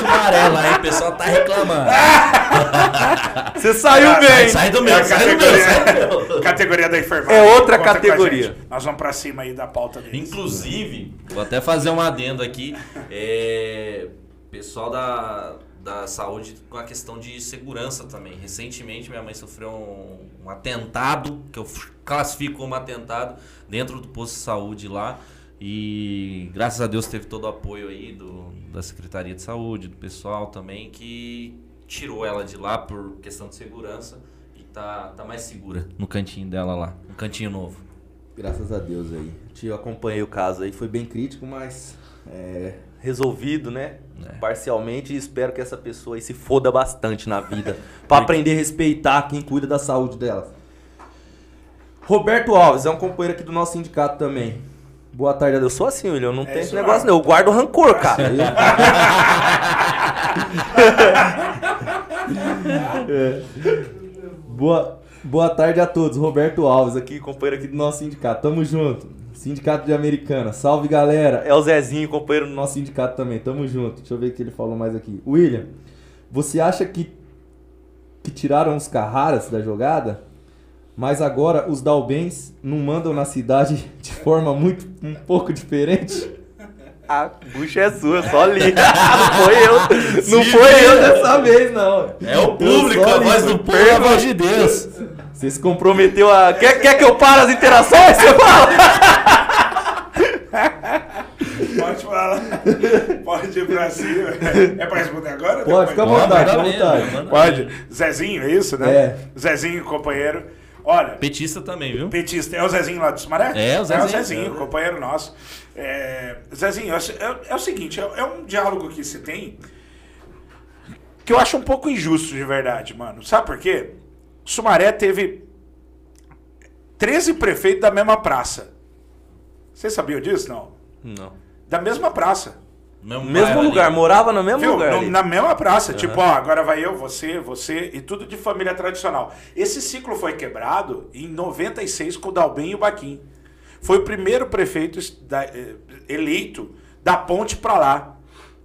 amarelo aí, o pessoal tá reclamando. *laughs* Você saiu Ah, bem. Sai do É meu, a sai do meu, categoria, sai do meu. categoria da enfermagem. É outra Conta categoria. Nós vamos pra cima aí da pauta deles. Inclusive, vou até fazer um adendo aqui. É, pessoal da, da saúde com a questão de segurança também. Recentemente, minha mãe sofreu um, um atentado, que eu classifico como atentado, dentro do posto de saúde lá. E graças a Deus teve todo o apoio aí do, da Secretaria de Saúde, do pessoal também, que tirou ela de lá por questão de segurança e tá, tá mais segura no cantinho dela lá, no cantinho novo. Graças a Deus aí. Eu acompanhei o caso aí, foi bem crítico, mas é, resolvido, né? É. Parcialmente e espero que essa pessoa aí se foda bastante na vida. pra aprender a respeitar quem cuida da saúde dela. Roberto Alves é um companheiro aqui do nosso sindicato também. Boa tarde, eu sou assim, William. Eu não tenho esse negócio, não. Eu guardo rancor, cara. *laughs* É. Boa, boa tarde a todos. Roberto Alves aqui, companheiro aqui do nosso sindicato. Tamo junto. Sindicato de Americana. Salve, galera. É o Zezinho, companheiro do nosso sindicato também. Tamo junto. Deixa eu ver o que ele falou mais aqui. William, você acha que, que tiraram os Carraras da jogada? Mas agora os Dalbens não mandam na cidade *laughs* de forma muito um pouco diferente? A bucha é sua, só li. *laughs* não foi eu. Não Se foi eu dessa vez, não. É o público, a voz do povo é a voz de Deus. Você se comprometeu a. Quer, quer que eu pare as interações? Você fala? Pode falar. Pode ir pra cima. É pra responder agora? Pode, fica à vontade, fica à Manda vontade. Pode. Zezinho, é isso, né? É. Zezinho, companheiro. Olha, Petista também, viu? petista. É o Zezinho lá do Sumaré? É, o Zezinho. É o Zezinho, companheiro nosso. É, Zezinho, é, é- é o seguinte, é, é um diálogo que se tem que eu acho um pouco injusto de verdade, mano. Sabe por quê? Sumaré teve 13 prefeitos da mesma praça. Vocês sabiam disso? Não. Não. Da mesma praça. Mesmo, Mesmo lugar, ali. morava no mesmo Viu? lugar. No- na mesma praça. Tipo, ó, agora vai eu, você, você e tudo de família tradicional. Esse ciclo foi quebrado em 96 com o Dalben e o Baquim. Foi o primeiro prefeito da- eh, eleito da ponte pra lá,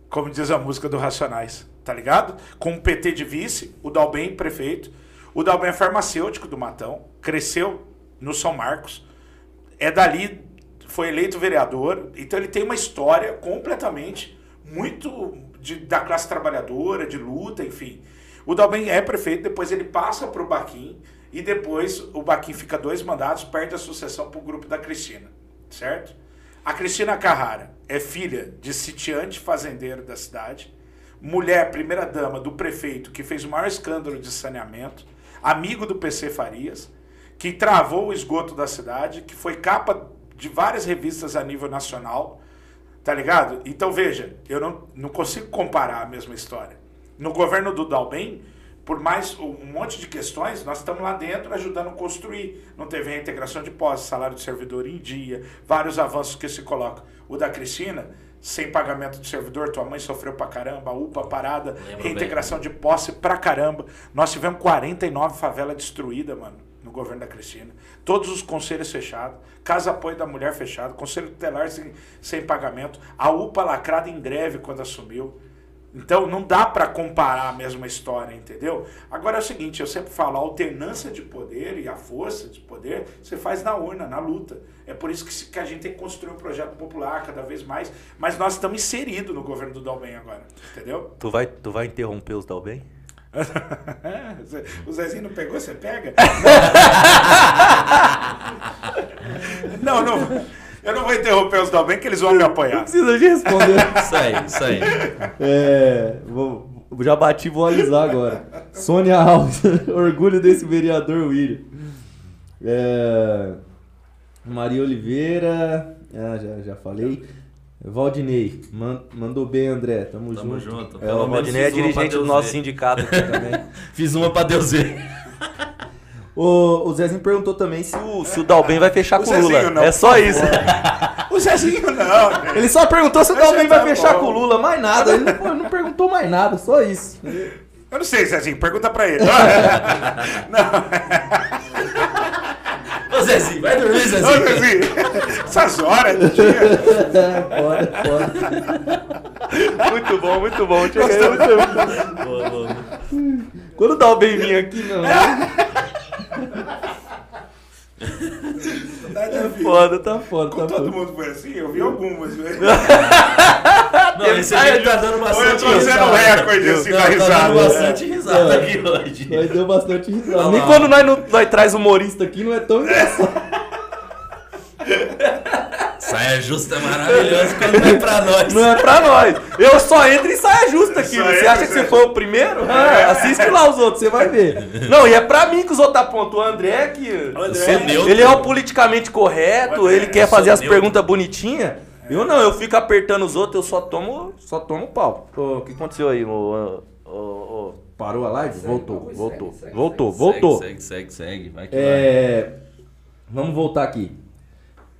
como diz a música do Racionais, tá ligado? Com o PT de vice, o Dalben prefeito. O Dalben é farmacêutico do Matão, cresceu no São Marcos, é dali, foi eleito vereador, então ele tem uma história completamente muito de- da classe trabalhadora, de luta, enfim. O Dalben é prefeito, depois ele passa para o Baquim, e depois o Baquim fica dois mandatos, perde a sucessão para o grupo da Cristina, certo? A Cristina Carrara é filha de sitiante fazendeiro da cidade, mulher, primeira dama do prefeito que fez o maior escândalo de saneamento, amigo do PC Farias, que travou o esgoto da cidade, que foi capa de várias revistas a nível nacional, tá ligado? Então veja, eu não, não consigo comparar a mesma história. No governo do Dalben, por mais um monte de questões, nós estamos lá dentro ajudando a construir. Não teve a integração de pós, salário de servidor em dia, vários avanços que se colocam. O da Cristina, sem pagamento de servidor, tua mãe sofreu pra caramba, UPA parada, Lembro reintegração de posse pra caramba. Nós tivemos 49 favelas destruídas, mano, no governo da Cristina. Todos os conselhos fechados, Casa Apoio da Mulher fechado, Conselho Tutelar sem, sem pagamento, a UPA lacrada em greve quando assumiu. Então não dá pra comparar a mesma história, entendeu? Agora é o seguinte, eu sempre falo, a alternância de poder e a força de poder você faz na urna, na luta. É por isso que, que a gente tem que construir um projeto popular cada vez mais, mas nós estamos inseridos no governo do Dalben agora, entendeu? Tu vai, tu vai interromper os Dalben? *laughs* o Zezinho não pegou, você pega? *laughs* não, não. Eu não vou interromper os Dalben que eles vão me apoiar. Precisa de responder. Isso aí, isso aí. É, vou, já bati, vou alisar agora. Sônia Alves, *laughs* orgulho desse vereador William. É, Maria Oliveira, ah, já, já falei. Valdinei, man- mandou bem, André. Tamo, Tamo junto. junto. É, o Valdinei é dirigente do nosso sindicato aqui também. *laughs* Fiz uma pra Deus ver. *laughs* O, o Zezinho perguntou também se o, se o Dalben vai fechar O com o Lula. Não, é só isso. O Zezinho não? Ele só perguntou se o Dalben vai tá fechar bom. com o Lula, mais nada. Ele não, não perguntou mais nada, só isso. Eu não sei, Zezinho, pergunta pra ele. *laughs* Ô Zezinho, vai dormir, Ô, Zezinho. Zezinho, essas horas do dia. Foda, foda. Muito bom, muito bom. Chega aí, Boa, boa. Quando o Dalben vinha aqui, não. *laughs* *laughs* Tá difícil. Foda, tá foda, Com tá todo foda. mundo foi assim? Eu vi algumas, velho. *laughs* Não, esse vídeo tá dando Ou eu bastante tô sendo risada. recorde assim Não, na tá dando risada. bastante né? risada É. aqui hoje. Mas deu bastante risada. Nem quando nós, não, nós traz humorista aqui não é tão engraçado. *laughs* Saia justa é maravilhoso quando não é pra nós. Não é pra nós. Eu só entro em saia justa aqui. Só Você entra, acha que você foi o primeiro? Ah, assiste lá os outros, você vai ver. Não, e é pra mim que os outros apontam. O André que. André. Ele é o politicamente correto, O ele quer fazer as perguntas bonitinhas. Eu não, eu fico apertando os outros, eu só tomo, só tomo pau. O que aconteceu aí? ô? Parou a live? voltou, voltou, segue, segue, voltou, Segue, voltou. Segue, segue, segue. Vai que vai. É, vamos voltar aqui.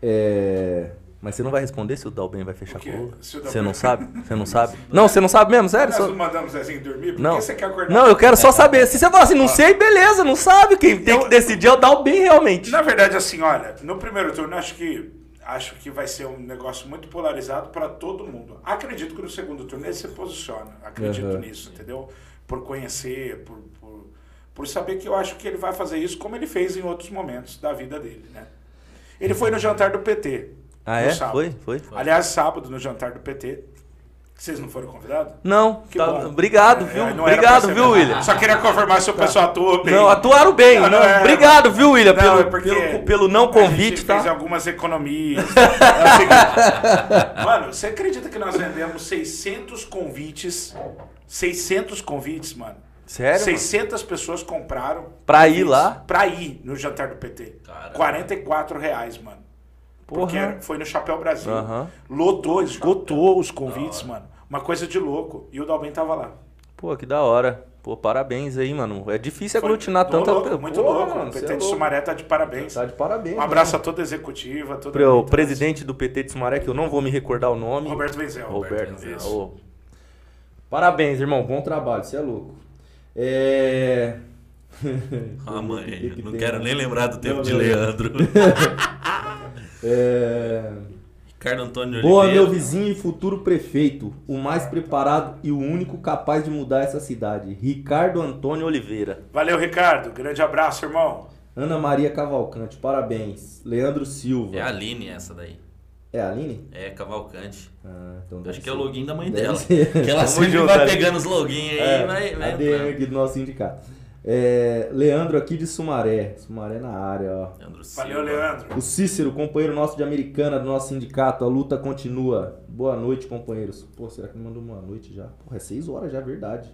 É, mas você não vai responder se o Dalben vai fechar o Lula? *laughs* Você não sabe? Você não sabe? Não, você não sabe mesmo? Sério? Nós Só- não mandamos Zezinho dormir? Por Não. que você quer acordar? Não, eu quero só saber. Se você falar assim, não sei, beleza, não sabe. Quem tem que decidir é o Dalben realmente. Na verdade, assim, olha, no primeiro turno acho que acho que vai ser um negócio muito polarizado para todo mundo. Acredito que no segundo turno ele se posiciona. Acredito Uhum. nisso, entendeu? Por conhecer, por, por, por saber que eu acho que ele vai fazer isso como ele fez em outros momentos da vida dele, né? Ele foi no jantar do PT. Ah, é? sábado. Foi? Foi? Aliás, sábado, no jantar do PT. Vocês não foram convidados? Não, Que tá- bom. obrigado, É, viu? pra Obrigado, viu. William? Só queria confirmar se o pessoal atuou bem. Não, atuaram bem. Não, Não, não, é- obrigado, viu, William, Não, pelo, é porque pelo, pelo não A convite, gente fez tá? algumas economias. É mano, você acredita que nós vendemos 600 convites? 600 convites, mano. Sério? mano? 600 pessoas compraram. Pra ir lá? Pra ir no jantar do PT. Caramba. 44 reais, mano. Porque Porra. era- foi no Chapéu Brasil. Aham. Lotou, esgotou os convites, mano. Uma coisa de louco. E o Dalben tava lá. Pô, que da hora. Pô, parabéns aí, mano. É difícil Foi- aglutinar tanta... louco, Muito Pô, louco. mano, o PT é de. Sumaré tá de parabéns. Tá de parabéns. Um abraço a toda a executiva, toda a Pro militância. presidente do PT de Sumaré, que eu não vou me recordar o nome. Roberto Venzel. Roberto. Isso. Ô. Parabéns, irmão. Bom trabalho. Você é louco. É... *laughs* Ah, mãe, Que que não tem, quero nem lembrar do tempo Não, de não. Leandro. *laughs* *laughs* É... Ricardo Antônio Boa, Oliveira. meu vizinho e futuro prefeito. O mais preparado e o único capaz de mudar essa cidade. Ricardo Antônio Oliveira. Valeu, Ricardo. Grande abraço, irmão. Ana Maria Cavalcante, parabéns. Leandro Silva. É a Aline essa daí. É a Aline? É Cavalcante. Ah, então Acho que é o login da mãe Deve dela. ser. Que ela sempre junto, vai pegando os login aí É, vai, vai a DM entrando. aqui do nosso sindicato. É, Leandro aqui de Sumaré. Sumaré na área, ó. Leandro Silva. Valeu, Leandro. O Cícero, companheiro nosso de Americana do nosso sindicato. A luta continua. Boa noite, companheiros. Pô, será que me mandou boa noite já? Porra, é 6 horas já, é verdade.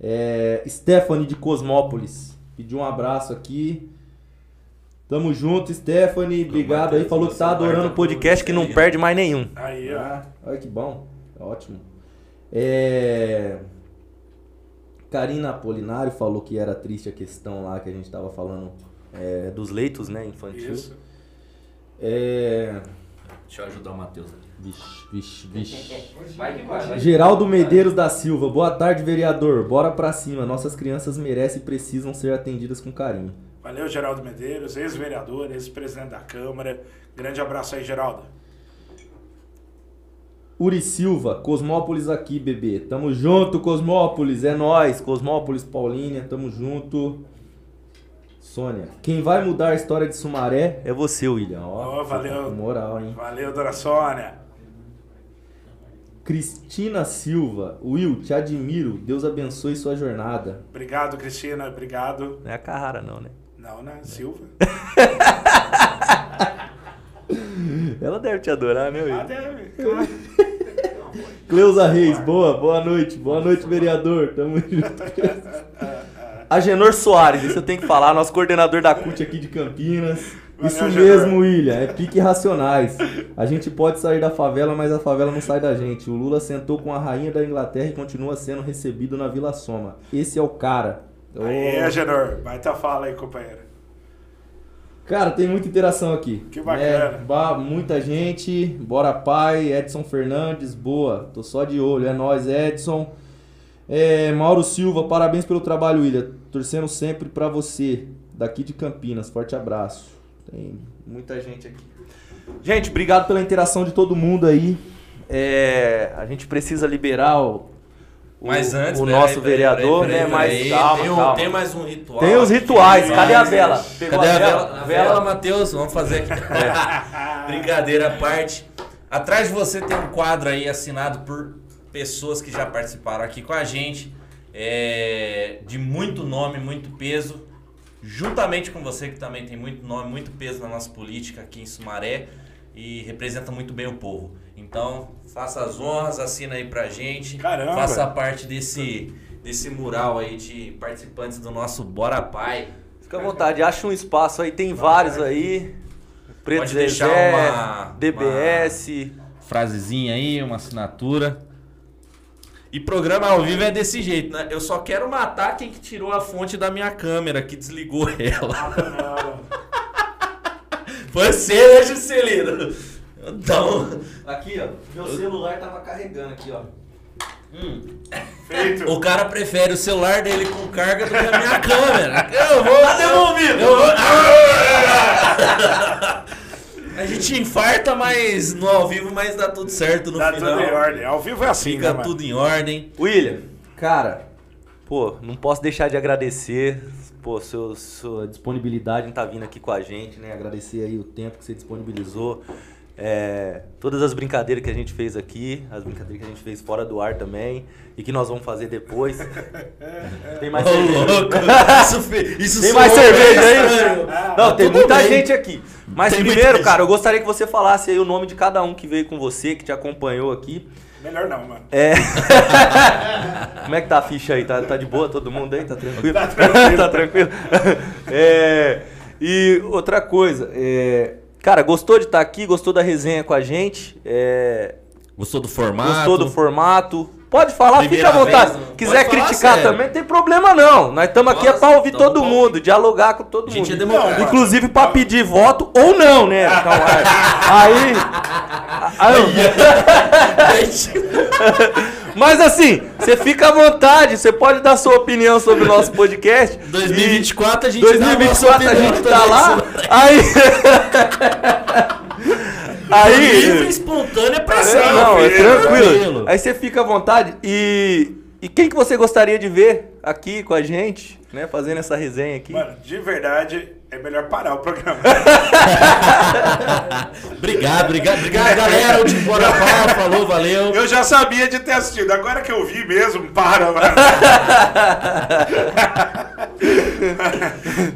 É, Stephanie de Cosmópolis. Pediu um abraço aqui. Tamo junto, Stephanie. Obrigado aí. Falou que tá você adorando o podcast, que não tudo, perde mais nenhum. Aí, ó. Ah, olha que bom. Ótimo. É... Karina Apolinário falou que era triste a questão lá que a gente tava falando é, dos leitos, né, infantil. Isso. É... Deixa eu ajudar o Matheus aqui. Vixe, vixe, vixe. Vai que vai. Geraldo Medeiros da Silva. Boa tarde, vereador. Bora pra cima. Nossas crianças merecem e precisam ser atendidas com carinho. Valeu, Geraldo Medeiros, ex-vereador, ex-presidente da Câmara. Grande abraço aí, Geraldo. Uri Silva, Cosmópolis aqui, bebê. Tamo junto, Cosmópolis. É nóis. Cosmópolis, Paulínia, tamo junto. Sônia, quem vai mudar a história de Sumaré é você, William. Ó, você valeu. moral, hein? Valeu, dona Sônia. Cristina Silva, Will, te admiro. Deus abençoe sua jornada. Obrigado, Cristina. Obrigado. Não é a Carrara, não, né? Não, né? Silva. *laughs* Ela deve te adorar, né, Ah, Will? deve. Claro. *laughs* Cleusa Reis, boa, boa noite. Boa noite, vereador. Tamo junto. *laughs* Agenor Soares, isso eu tenho que falar, nosso coordenador da CUT aqui de Campinas. Valeu, Isso mesmo, William, é pique racionais. A gente pode sair da favela, mas a favela não sai da gente. O Lula sentou com a rainha da Inglaterra e continua sendo recebido na Vila Soma. Esse é o cara. Ô, Aí, Agenor. Baita fala aí, companheiro. Cara, tem muita interação aqui. Que bacana. né? Ba- muita gente. Bora pai, Edson Fernandes, boa. Tô só de olho. É nóis, Edson. É, Mauro Silva, parabéns pelo trabalho, William. Torcendo sempre pra você, daqui de Campinas. Forte abraço. Tem muita gente aqui. Gente, obrigado pela interação de todo mundo aí. É, a gente precisa liberar o, o- Mas antes, o nosso vereador, né? Mas calma, tem, um- calma. tem mais um ritual. Tem os aqui. rituais. Cadê a vela? Cadê Pegou a vela? A vela, Vela. Matheus, vamos fazer aqui. *laughs* Brincadeira à parte. Atrás de você tem um quadro aí assinado por pessoas que já participaram aqui com a gente. é, de muito nome, muito peso. Juntamente com você, que também tem muito nome, muito peso na nossa política aqui em Sumaré. E representa muito bem o povo. Então, faça as honras, assina aí pra gente. Caramba. Faça parte desse, desse mural aí de participantes do nosso Bora Pai. Fica à vontade, acha um espaço aí, tem vários aí. Preto Pode deixar Zezé, uma- DBS. frasezinha aí, uma assinatura. E programa ao vivo é desse jeito, né? Eu só quero matar quem que tirou a fonte da minha câmera, que desligou *laughs* ela. Não. Foi você, né, Juscelino? Então, Aqui, ó, meu celular tava carregando aqui, ó. Feito. o cara prefere o celular dele com carga do que a minha câmera. Eu vou... Tá devolvido. Eu vou... A gente infarta, mas no ao vivo, mas dá tudo certo no Tá final. tudo em ordem. Ao vivo é assim, Fica né, mano? tudo em ordem. William, cara, pô, não posso deixar de agradecer, pô, seu, sua disponibilidade em estar vindo aqui com a gente, né? Agradecer aí o tempo que você disponibilizou. É, todas as brincadeiras que a gente fez aqui, as brincadeiras que a gente fez fora do ar também, e que nós vamos fazer depois. *laughs* Tem mais Ô, cerveja. louco. *laughs* Isso, isso Tem mais cerveja aí? estranho. Não, tem muita bem. gente aqui. Mas Tem primeiro, cara, eu gostaria que você falasse aí o nome de cada um que veio com você, que te acompanhou aqui. Melhor não, mano. É. *laughs* Como é que tá a ficha aí? Tá, tá de boa todo mundo aí? Tá tranquilo? Tá tranquilo. tá tranquilo? É, E outra coisa, é, cara, gostou de estar aqui? Gostou da resenha com a gente? É, Gostou do formato? Gostou do formato? Pode falar, Primeira fica à vontade. vez, Quiser criticar sério. também, não tem problema não. Nós estamos aqui é pra ouvir todo bom. mundo, dialogar com todo gente mundo. é democrático. Inclusive pra pedir voto ou não, né? Então, *laughs* aí. aí *laughs* *laughs* mas assim, você fica à vontade, você pode dar sua opinião sobre o nosso podcast. 2024 a gente 2024 dá a nossa gente tá lá. também. *laughs* Aí. Livre, aí. espontânea pressão. não, é tranquilo. Aí você fica à vontade. E, e quem que você gostaria de ver aqui com a gente, né? Fazendo essa resenha aqui. Mano, de verdade, é melhor parar o programa. *laughs* Obrigado, obrigado, obrigado, galera. Último Bora Pau, falou, valeu. Eu já sabia de ter assistido, agora que eu vi mesmo, para, mano. *laughs*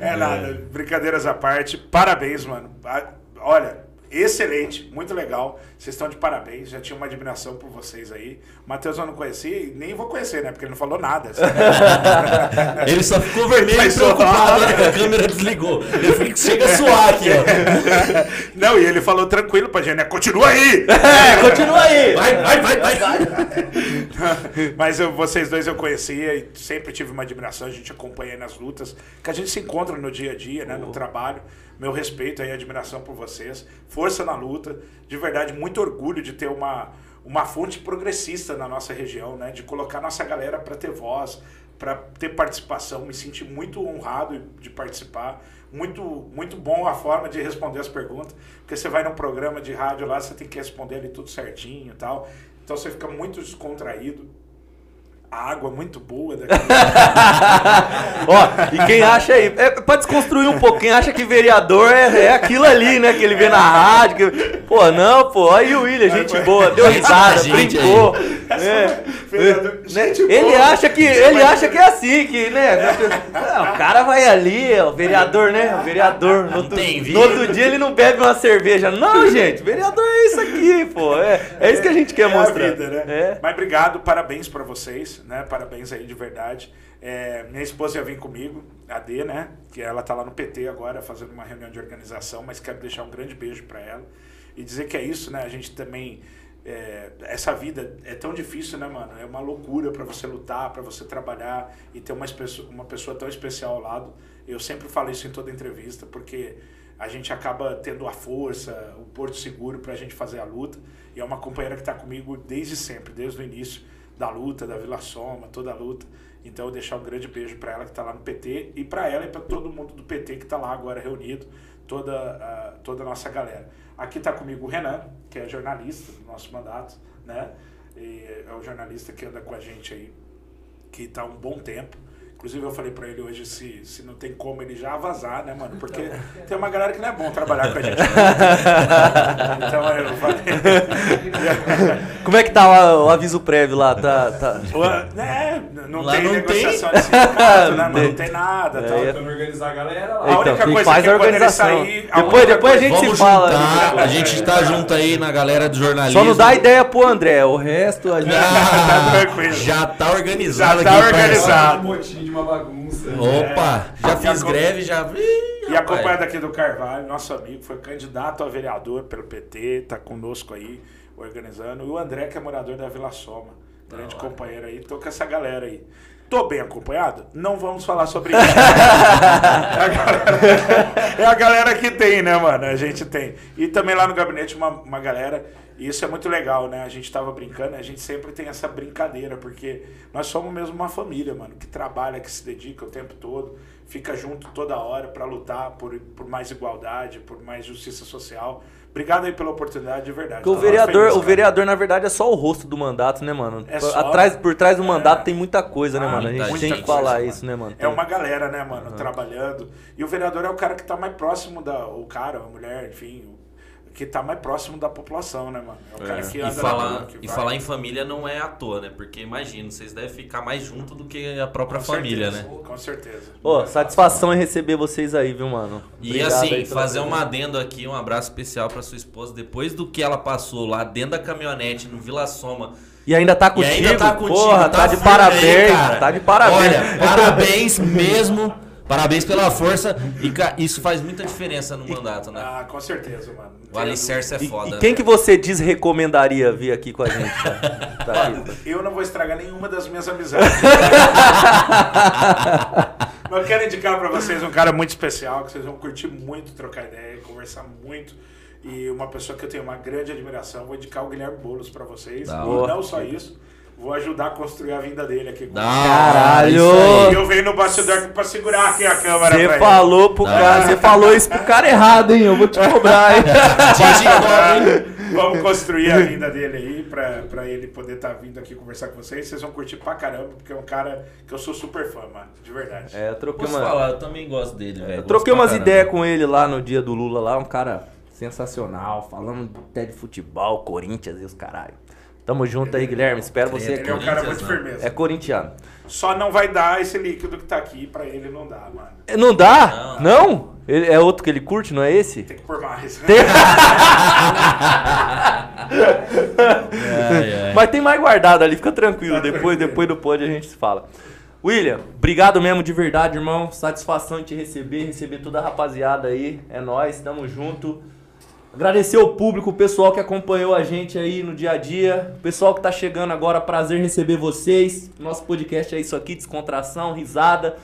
é nada, brincadeiras à parte, parabéns, mano. Ah, Olha, excelente, muito legal. Vocês estão de parabéns, já tinha uma admiração por vocês aí. Matheus eu não conhecia e nem vou conhecer, né? Porque ele não falou nada. assim. *laughs* Ele só ficou vermelho e preocupado que a câmera desligou. Ele fica- chega a suar aqui, ó. *laughs* Não, e ele falou tranquilo pra gente, né? Continua aí! *laughs* É, continua aí. Vai, vai, vai, vai. Mas eu- vocês dois eu conhecia e sempre tive uma admiração, a gente acompanha aí nas lutas, que a gente se encontra no dia a dia, né, no trabalho. Meu respeito e admiração por vocês. Força na luta. De verdade, muito orgulho de ter uma, uma fonte progressista na nossa região, né? De colocar nossa galera para ter voz, para ter participação. Me senti muito honrado de participar. Muito, muito bom a forma de responder as perguntas. Porque você vai num programa de rádio lá, você tem que responder ali tudo certinho e tal. Então você fica muito descontraído. A água é muito boa daqui. *laughs* Ó, e quem acha aí, é pra desconstruir um pouco, quem acha que vereador é, é aquilo ali, né? Que ele vê na rádio. Que, pô, não, pô, aí o William, gente boa, deu risada, Gente, brincou. É, Vereador, né? gente Ele boa. acha que ele acha que é assim, que, né? Não, o cara vai ali, ó, o vereador, né? O vereador. No outro, no outro dia ele não bebe uma cerveja. Não, *laughs* gente, vereador é isso aqui, pô. É, é isso que a gente quer É a mostrar. vida, né? É. Mas obrigado, parabéns pra vocês, né? Parabéns aí de verdade. É, minha esposa ia vir comigo, a D, né? Que ela tá lá no PT agora, fazendo uma reunião de organização, mas quero deixar um grande beijo pra ela. E dizer que é isso, né? A gente também. é, essa vida é tão difícil, né, mano? É uma loucura pra você lutar, pra você trabalhar e ter uma, uma pessoa tão especial ao lado. Eu sempre falo isso em toda entrevista, porque a gente acaba tendo a força, o porto seguro pra gente fazer a luta. E é uma companheira que tá comigo desde sempre, desde o início da luta, da Vila Soma, toda a luta. Então eu deixar um grande beijo pra ela que tá lá no PT e pra ela e pra todo mundo do PT que tá lá agora reunido, toda a, toda a nossa galera. Aqui tá comigo o Renan, que é jornalista do nosso mandato, né? E é o jornalista que anda com a gente aí, que tá há um bom tempo. Inclusive eu falei pra ele hoje se, se não tem como ele já vazar, né, mano? Porque tem uma galera que não é bom trabalhar com a gente. *laughs* então eu falei. *laughs* Como é que tá o, o aviso prévio lá? Tá, tá... Ué, né, não Lá tem não negociação de sindicato, né, mano? Não Tem. *laughs* tem nada. É, tal. é. Tentando organizar a galera lá. A única Então, tem que coisa faz que a quando ele organização. sair, a depois, depois a gente se fala. juntar, né? a gente tá junto aí na galera do jornalismo. Só não dá ideia pro André, o resto a gente. Tá tranquilo. Já tá organizado Já tá aqui, organizado. De uma bagunça. Opa, já E fiz greve, já. Ih, E acompanhado aqui do Carvalho, nosso amigo, foi candidato a vereador pelo PT, tá conosco aí, organizando. E o André, que é morador da Vila Soma, grande companheiro aí. Tô com essa galera aí. Tô bem acompanhado? Não vamos falar sobre isso. *laughs* é, a galera, é a galera que tem, né, mano? A gente tem. E também lá no gabinete uma, uma galera, e isso é muito legal, né? A gente tava brincando, a gente sempre tem essa brincadeira, porque nós somos mesmo uma família, mano, que trabalha, que se dedica o tempo todo, fica junto toda hora pra lutar por, por mais igualdade, por mais justiça social. Obrigado aí pela oportunidade, de verdade. Porque o vereador, feliz, o vereador, na verdade, é só o rosto do mandato, né, mano? É só. Atrás, por trás do É. mandato tem muita coisa, né, Ah, mano? A gente tem que falar coisa, isso, né, mano? É uma galera, né, mano, trabalhando. E o vereador é o cara que tá mais próximo da. O cara, a mulher, enfim, o- que tá mais próximo da população, né, mano? É o cara que E anda na falar, rua, que e vai. falar em família não é à toa, né? Porque imagina, vocês devem ficar mais junto do que a própria Com família, certeza, né? Com certeza. Pô, satisfação em receber vocês aí, viu, mano? E Obrigado assim, aí pela fazer um adendo aqui, um abraço especial pra sua esposa. Depois do que ela passou lá dentro da caminhonete no Vila Soma. E ainda tá E contigo? ainda tá contigo, Porra, tá, de firme parabéns, aí, cara. tá de parabéns. Olha, parabéns mesmo. Parabéns pela força. E isso faz muita diferença no mandato, né? Ah, com certeza, mano. O alicerce é E, foda. e né? quem que você desrecomendaria vir aqui com a gente? *laughs* Tá aqui. Eu não vou estragar nenhuma das minhas amizades. *laughs* Mas eu quero indicar pra vocês um cara muito especial, que vocês vão curtir muito trocar ideia, conversar muito. E uma pessoa que eu tenho uma grande admiração. Vou indicar o Guilherme Boulos pra vocês. Da e não só isso, vou ajudar a construir a vinda dele aqui. com Caralho! aí. Eu venho no bastidor pra segurar aqui a câmera Você falou pro cara, você falou isso pro cara errado, hein? Eu vou te cobrar, hein? *laughs* Vamos construir a vinda dele aí pra, pra ele poder estar vindo aqui conversar com vocês. Vocês vão curtir pra caramba, porque é um cara que eu sou super fã, mano. De verdade. É, eu troquei Posso uma, falar, eu também gosto dele, velho. eu troquei umas ideias com ele lá no dia do Lula lá, um cara sensacional, falando até de futebol, Corinthians e os caralho. Tamo junto aí, Guilherme. Espero você Ele é um aqui. cara muito né? firmeza. É corintiano. Só não vai dar esse líquido que tá aqui pra ele, não dá, mano. Não dá? Não? Ele- é outro que ele curte, não é esse? Tem que pôr mais. *laughs* Ai, ai. Mas tem mais guardado ali, fica tranquilo. Depois, depois do pod a gente se fala. William, obrigado mesmo de verdade, irmão. Satisfação em te receber, receber toda a rapaziada aí. É nóis, tamo junto. Agradecer ao público, o pessoal que acompanhou a gente aí no dia a dia. O pessoal que tá chegando agora, prazer receber vocês. Nosso podcast é isso aqui, descontração, risada.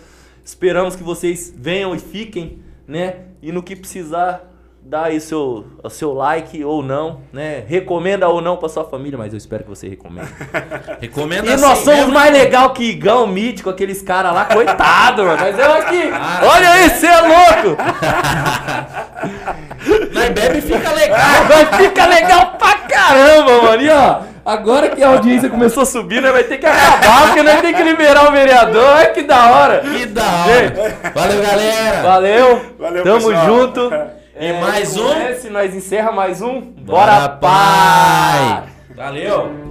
Esperamos que vocês venham e fiquem, né? E no que precisar, dá aí seu, o seu like ou não, né? Recomenda ou não pra sua família, mas eu espero que você recomende. *laughs* Recomenda E nós assim somos mesmo. mais legal que Igão, Mítico, aqueles caras lá, coitado, mano. Mas eu aqui, Ah, *laughs* olha aí, você é louco! *laughs* Nós bebe e fica legal. Vai ficar legal pra caramba, mano. E ó, agora que a audiência começou a subir, nós vai ter que acabar, porque nós tem que liberar o vereador. Olha que da hora. Que da hora. Valeu, galera. Valeu, Valeu, tamo pessoal. junto. É, e mais um. Se nós encerra mais um. Bora, Bora pai! Valeu!